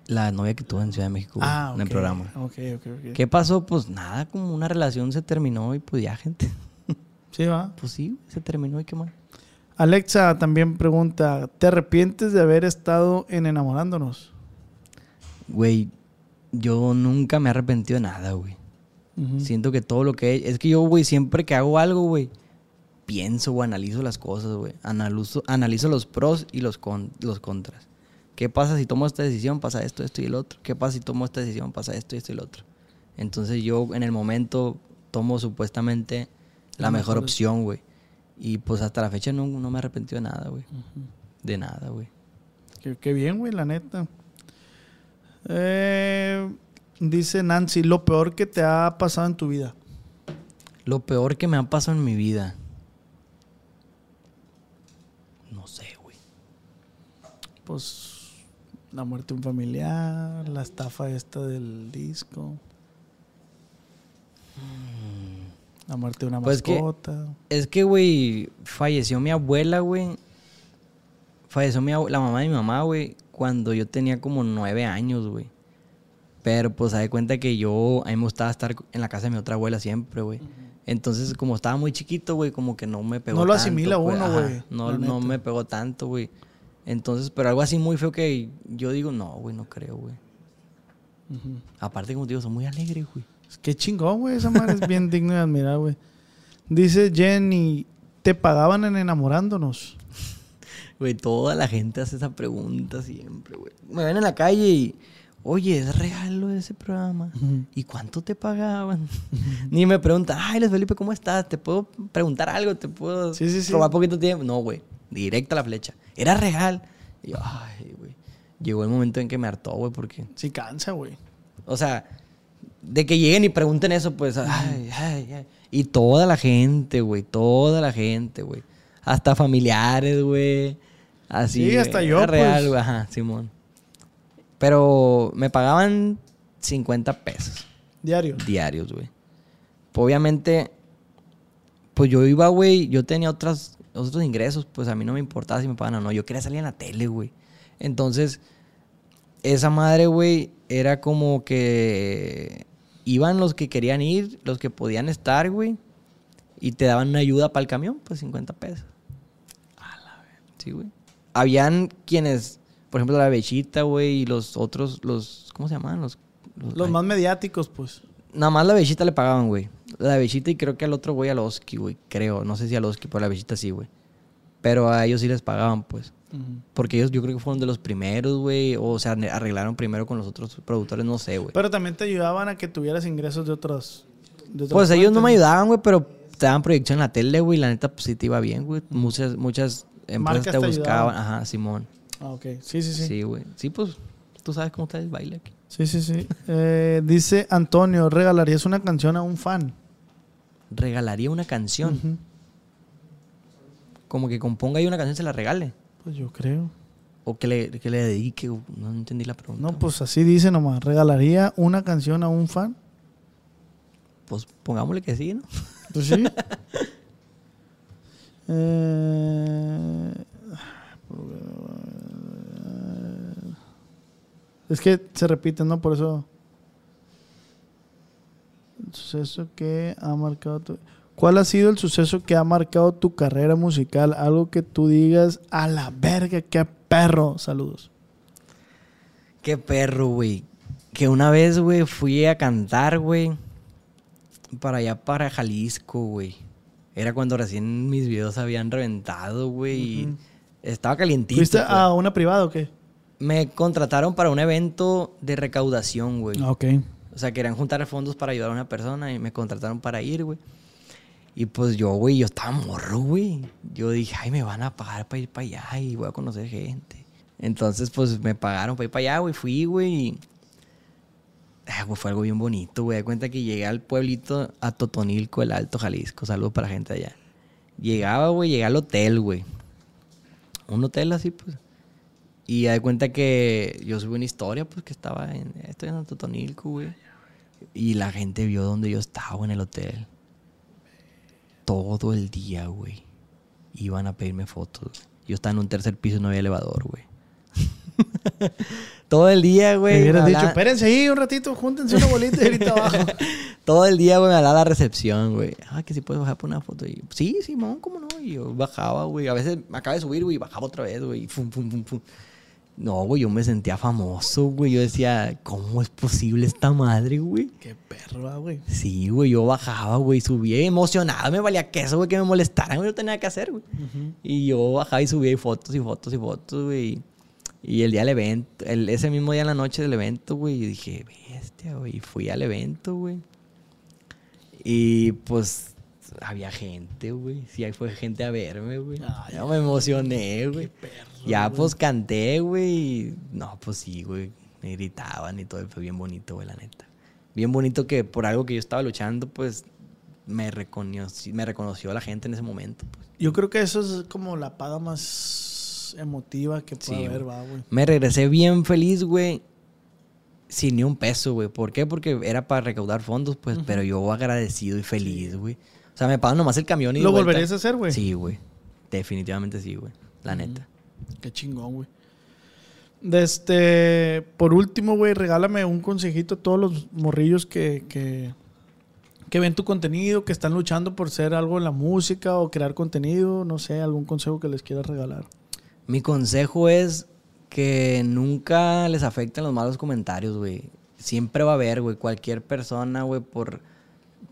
La novia que tuve en Ciudad de México, Ah, en el programa. Ok, ok, ok. ¿Qué pasó? Pues nada, como una relación se terminó y pues ya, gente. Sí, va. Pues sí, se terminó y qué más. Alexa también pregunta, ¿te arrepientes de haber estado en enamorándonos? Güey, yo nunca me he arrepentido de nada, güey. Ujú. Siento que todo lo que he... Es que yo, güey, siempre que hago algo, güey, pienso o analizo las cosas, güey. Analizo, analizo los pros y los, con- los contras. ¿Qué pasa si tomo esta decisión? Pasa esto, esto y el otro. ¿Qué pasa si tomo esta decisión? Pasa esto, esto y el otro. Entonces yo en el momento tomo supuestamente la La mejor mejor- opción, güey. Y pues hasta la fecha no, no me he arrepentido de nada, güey. De nada, güey. Qué, qué bien, güey, la neta. Eh, dice Nancy, lo peor que te ha pasado en tu vida. Lo peor que me ha pasado en mi vida. No sé, güey. Pues la muerte de un familiar, la estafa esta del disco. La muerte de una Pues que- mascota. Es que, güey, falleció mi abuela, güey. Falleció mi la mamá de mi mamá, güey, cuando yo tenía como nueve años, güey. Pero pues, de cuenta que yo, a mí me gustaba estar en la casa de mi otra abuela siempre, güey. Entonces, como estaba muy chiquito, güey, como que no me pegó No lo tanto, asimila pues, uno, güey, No, no me pegó tanto, güey. Entonces, pero algo así muy feo que yo digo, no, güey, no creo, güey. Aparte, como te digo, son muy alegres, güey. Qué chingón, güey. Esa madre es bien digno de admirar, güey. Dice Jenny, ¿te pagaban en enamorándonos? Güey, toda la gente hace esa pregunta siempre, güey. Me ven en la calle y, oye, ¿es real lo de ese programa? ¿Y cuánto te pagaban? Ni me preguntan, ay, Luis Felipe, ¿cómo estás? ¿Te puedo preguntar algo? ¿Te puedo Sí, sí, sí. robar poquito tiempo? No, güey, directa la flecha. ¿Era real? Y yo, ay, güey. Llegó el momento en que me hartó, güey, porque, Sí, cansa, güey. o sea, de que lleguen y pregunten eso, pues, ay, ay, ay. Y toda la gente, güey, toda la gente, güey. Hasta familiares, güey. Así. Sí, hasta yo, real, pues. güey, ajá, Simón. Pero me pagaban 50 pesos Diario. diarios, güey. Obviamente, pues yo iba, güey, yo tenía otras, otros ingresos, pues a mí no me importaba si me pagaban o no. Yo quería salir en la tele, güey. Entonces, esa madre, güey, era como que iban los que querían ir, los que podían estar, güey. Y te daban una ayuda para el camión, pues 50 pesos. Sí, güey. Habían quienes, por ejemplo, la Bechita, güey, y los otros, los, ¿cómo se llaman? Los, Los más mediáticos, pues. Nada más la Bechita le pagaban, güey. La Bechita y creo que al otro güey, al Oski, güey. Creo. No sé si al Oski, pero a la Bechita sí, güey. Pero a ellos sí les pagaban, pues. Porque ellos yo creo que fueron de los primeros, güey. O se arreglaron primero con los otros productores, no sé, güey. Pero también te ayudaban a que tuvieras ingresos de otros. de Pues ellos no me ayudaban, güey, pero te daban proyección en la tele, güey. La neta, pues sí te iba bien, güey. Muchas, muchas empresas Marcas te buscaban. Ajá, Simón. Ah, ok. Sí, sí, sí. Sí, güey. Sí, pues tú sabes cómo está el baile aquí. Sí, sí, sí. Eh, dice Antonio, ¿regalarías una canción a un fan? Regalaría una canción. Como que componga ahí una canción y se la regale. Pues yo creo. O que le, que le dedique. No entendí la pregunta. No, pues así dice nomás. ¿Regalaría una canción a un fan? Pues pongámosle que sí, ¿no? Pues sí. Eh, es que se repite, ¿no? Por eso. El suceso que ha marcado tu... ¿Cuál ha sido el suceso que ha marcado tu carrera musical? Algo que tú digas, a la verga, qué perro. Saludos. Qué perro, güey. Que una vez, güey, fui a cantar, güey. Para allá, para Jalisco, güey. Era cuando recién mis videos habían reventado, güey. y estaba calientito. ¿Fuiste a una privada o qué? Me contrataron para un evento de recaudación, güey. Ah, Ok. O sea, querían juntar fondos para ayudar a una persona y me contrataron para ir, güey. Y pues yo, güey, yo estaba morro, güey. Yo dije, ay, me van a pagar para ir para allá y voy a conocer gente. Entonces, pues me pagaron para ir para allá, güey. Fui, güey. y- Ah, güey, fue algo bien bonito, güey. De cuenta que llegué al pueblito, a Totonilco, el Alto Jalisco. Saludos para la gente allá. Llegaba, güey, llegué al hotel, güey. Un hotel así, pues. Y de cuenta que yo subí una historia, pues, que estaba en... Estoy en Totonilco, güey. Y la gente vio donde yo estaba en el hotel. Todo el día, güey. Iban a pedirme fotos. Yo estaba en un tercer piso y no había elevador, güey. Todo el día, güey. Me hubieras me dicho, hablaba- espérense ahí un ratito, júntense una bolita y ahorita abajo. Todo el día, güey, me hablaba la recepción, güey. Ah, que si puedes bajar por una foto. Y, sí, Simón, ¿cómo no? Y yo bajaba, güey. A veces me acaba de subir, güey, y bajaba otra vez, güey. y Fum, fum, fum, fum. No, güey, yo me sentía famoso, güey. Yo decía, ¿cómo es posible esta madre, güey? Qué perro, ah, güey. Sí, güey, yo bajaba, güey, subía emocionado, me valía queso, güey, que me molestaran, güey, no tenía que hacer, güey. Y yo bajaba y subía y fotos y fotos y fotos, güey. Y el día del evento, el- ese mismo día en la noche del evento, güey, yo dije, bestia, güey, y fui al evento, güey. Y pues había gente, güey. Sí, ahí fue gente a verme, güey. Ay, Ya me emocioné, güey. Ya pues canté, güey. No, pues sí, güey. Me gritaban y todo. Fue bien bonito, güey, la neta. Bien bonito que por algo que yo estaba luchando, pues me reconoció, me reconoció la gente en ese momento. pues. Yo creo que eso es como la paga más emotiva que puede Sí, haber, güey. va, güey. Me regresé bien feliz, güey. Sin ni un peso, güey. ¿Por qué? Porque era para recaudar fondos, pues. Pero yo agradecido y feliz, güey. Sea, me pagan nomás el camión y ¿Lo vuelta. volverías a hacer, güey? Sí, güey. Definitivamente sí, güey. La neta. Qué chingón, güey. De este, por último, güey, regálame un consejito a todos los morrillos que, que, que ven tu contenido, que están luchando por ser algo en la música o crear contenido. No sé, algún consejo que les quieras regalar. Mi consejo es que nunca les afecten los malos comentarios, güey. Siempre va a haber, güey. Cualquier persona, güey, por,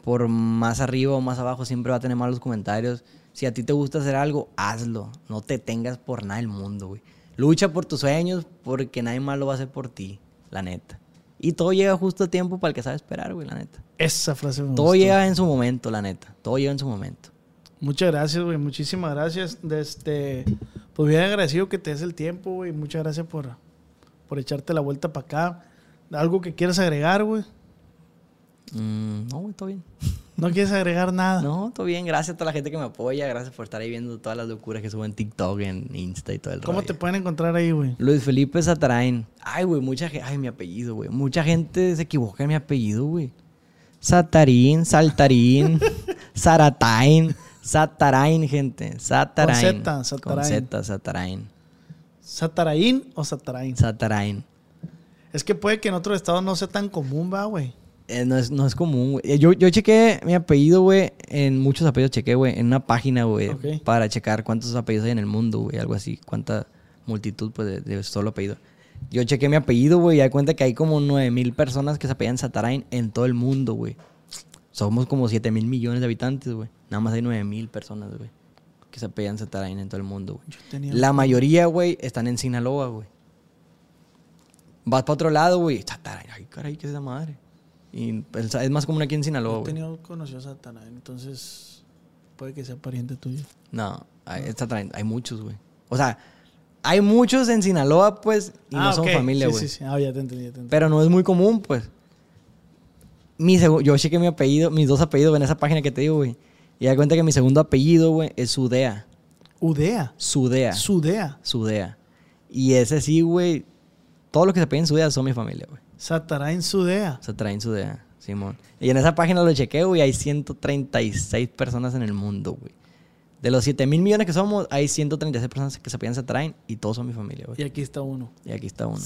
por más arriba o más abajo, siempre va a tener malos comentarios. Si a ti te gusta hacer algo, hazlo. No te tengas por nada del mundo, güey. Lucha por tus sueños porque nadie más lo va a hacer por ti, la neta. Y todo llega justo a tiempo para el que sabe esperar, güey, la neta. Esa frase me Todo gustó. llega en su momento, la neta. Todo llega en su momento. Muchas gracias, güey. Muchísimas gracias. De este, pues bien agradecido que te des el tiempo, güey. Muchas gracias por, por echarte la vuelta para acá. ¿Algo que quieras agregar, güey? Mm, no, güey, todo bien. ¿No quieres agregar nada? No, todo bien. Gracias a toda la gente que me apoya. Gracias por estar ahí viendo todas las locuras que subo en TikTok, en Insta y todo el ¿Cómo te pueden encontrar ahí, güey? Luis Felipe Satarain. Ay, güey, mucha gente... Ay, mi apellido, güey. Mucha gente se equivoca en mi apellido, güey. Satarín, Saltarín, Saratain, Satarain, gente. Satarain. Con Z, Con Satarain. Z, Satarain. ¿Sataraín o Sataraín? Satarain. Es que puede que en otros estados no sea tan común, va, güey. Eh, no, es, no es común, güey. Eh, Yo, yo chequé mi apellido, güey, en muchos apellidos chequé, güey, en una página, güey, para checar cuántos apellidos hay en el mundo, güey, algo así, cuánta multitud, pues, de, de solo apellido. Yo chequé mi apellido, güey, y da cuenta que hay como 9 mil personas que se apellidan Satarain en todo el mundo, güey. Somos como 7 mil millones de habitantes, güey. Nada más hay 9 mil personas, güey, que se apellidan Satarain en todo el mundo, güey. La mayoría, güey, están en Sinaloa, güey. Vas para otro lado, güey. Satarain. Ay, caray, ¿qué es esa madre? Y es más común aquí en Sinaloa, Yo güey. tenía conocido a Satanás, entonces puede que sea pariente tuyo. No, hay, Satarain, hay muchos, güey. O sea, hay muchos en Sinaloa, pues, y no son ok. familia, Sí, güey. Sí, sí, Ah, ya te entendí, ya te entendí. Pero no es muy común, pues. Mi yo chequé mi apellido, mis dos apellidos en esa página que te digo, güey. Y da cuenta que mi segundo apellido, güey, es Sudea. Udea. Sudea. Sudea. Sudea. Y ese sí, güey. Todos los que se apellidan Sudea son mi familia, güey. Satarain Sudea. Se traen Sudea, Simón. Y en esa página lo chequé, güey. Hay 136 personas en el mundo, güey. De los 7 mil millones que somos, hay 136 personas que se apellidan se traen y todos son mi familia, Y güey. aquí está uno. Y aquí está uno.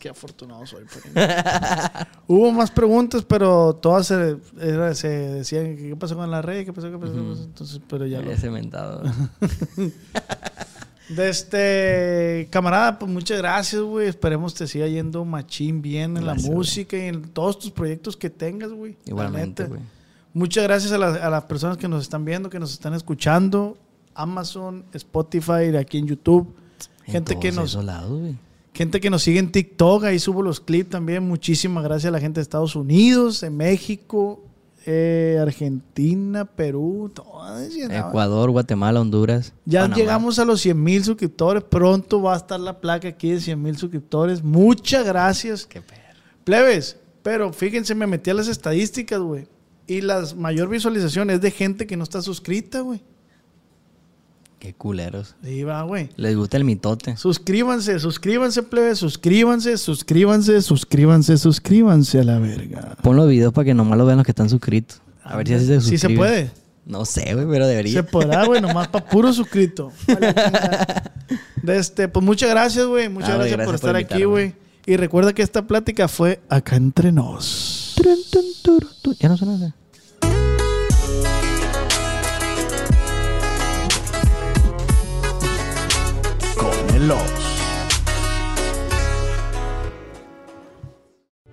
Qué afortunado soy. pariente. Hubo más preguntas, pero todas se, era- se decían qué pasó con la red, qué pasó, qué pasó, qué pasó. Entonces, pero ya lo... Ese mentado. De este camarada, pues muchas gracias, güey. Esperemos te siga yendo machín bien en Gracias, la música y en todos tus proyectos que tengas, güey. La Igualmente, güey. Muchas gracias a, las- a las personas que nos están viendo, que nos están escuchando. Amazon, Spotify, aquí en YouTube. En Gente que nos lados. Gente que nos sigue en TikTok, ahí subo los clips también. Muchísimas gracias a la gente de Estados Unidos, de México, eh, Argentina, Perú, todas, nada. Ecuador, Guatemala, Honduras. Ya Panamá. llegamos a los 100 mil suscriptores. Pronto va a estar la placa aquí de 100 mil suscriptores. Muchas gracias. Qué perro. Plebes, pero fíjense, me metí a las estadísticas, güey. Y la mayor visualización es de gente que no está suscrita, güey. Qué culeros. Ahí va, güey. Les gusta el mitote. Suscríbanse, suscríbanse, plebes, suscríbanse, suscríbanse, suscríbanse, suscríbanse a la verga. Pon los videos para que nomás lo vean los que están suscritos. A ver si así se Sí se suscriben. puede. No sé, güey, pero debería. Se podrá, güey, nomás para puro suscrito. Vale, chingada. De este, pues muchas gracias, güey. Muchas Ah, gracias, por estar aquí, güey. Y recuerda que esta plática fue acá entre nos. Ya no suena nada.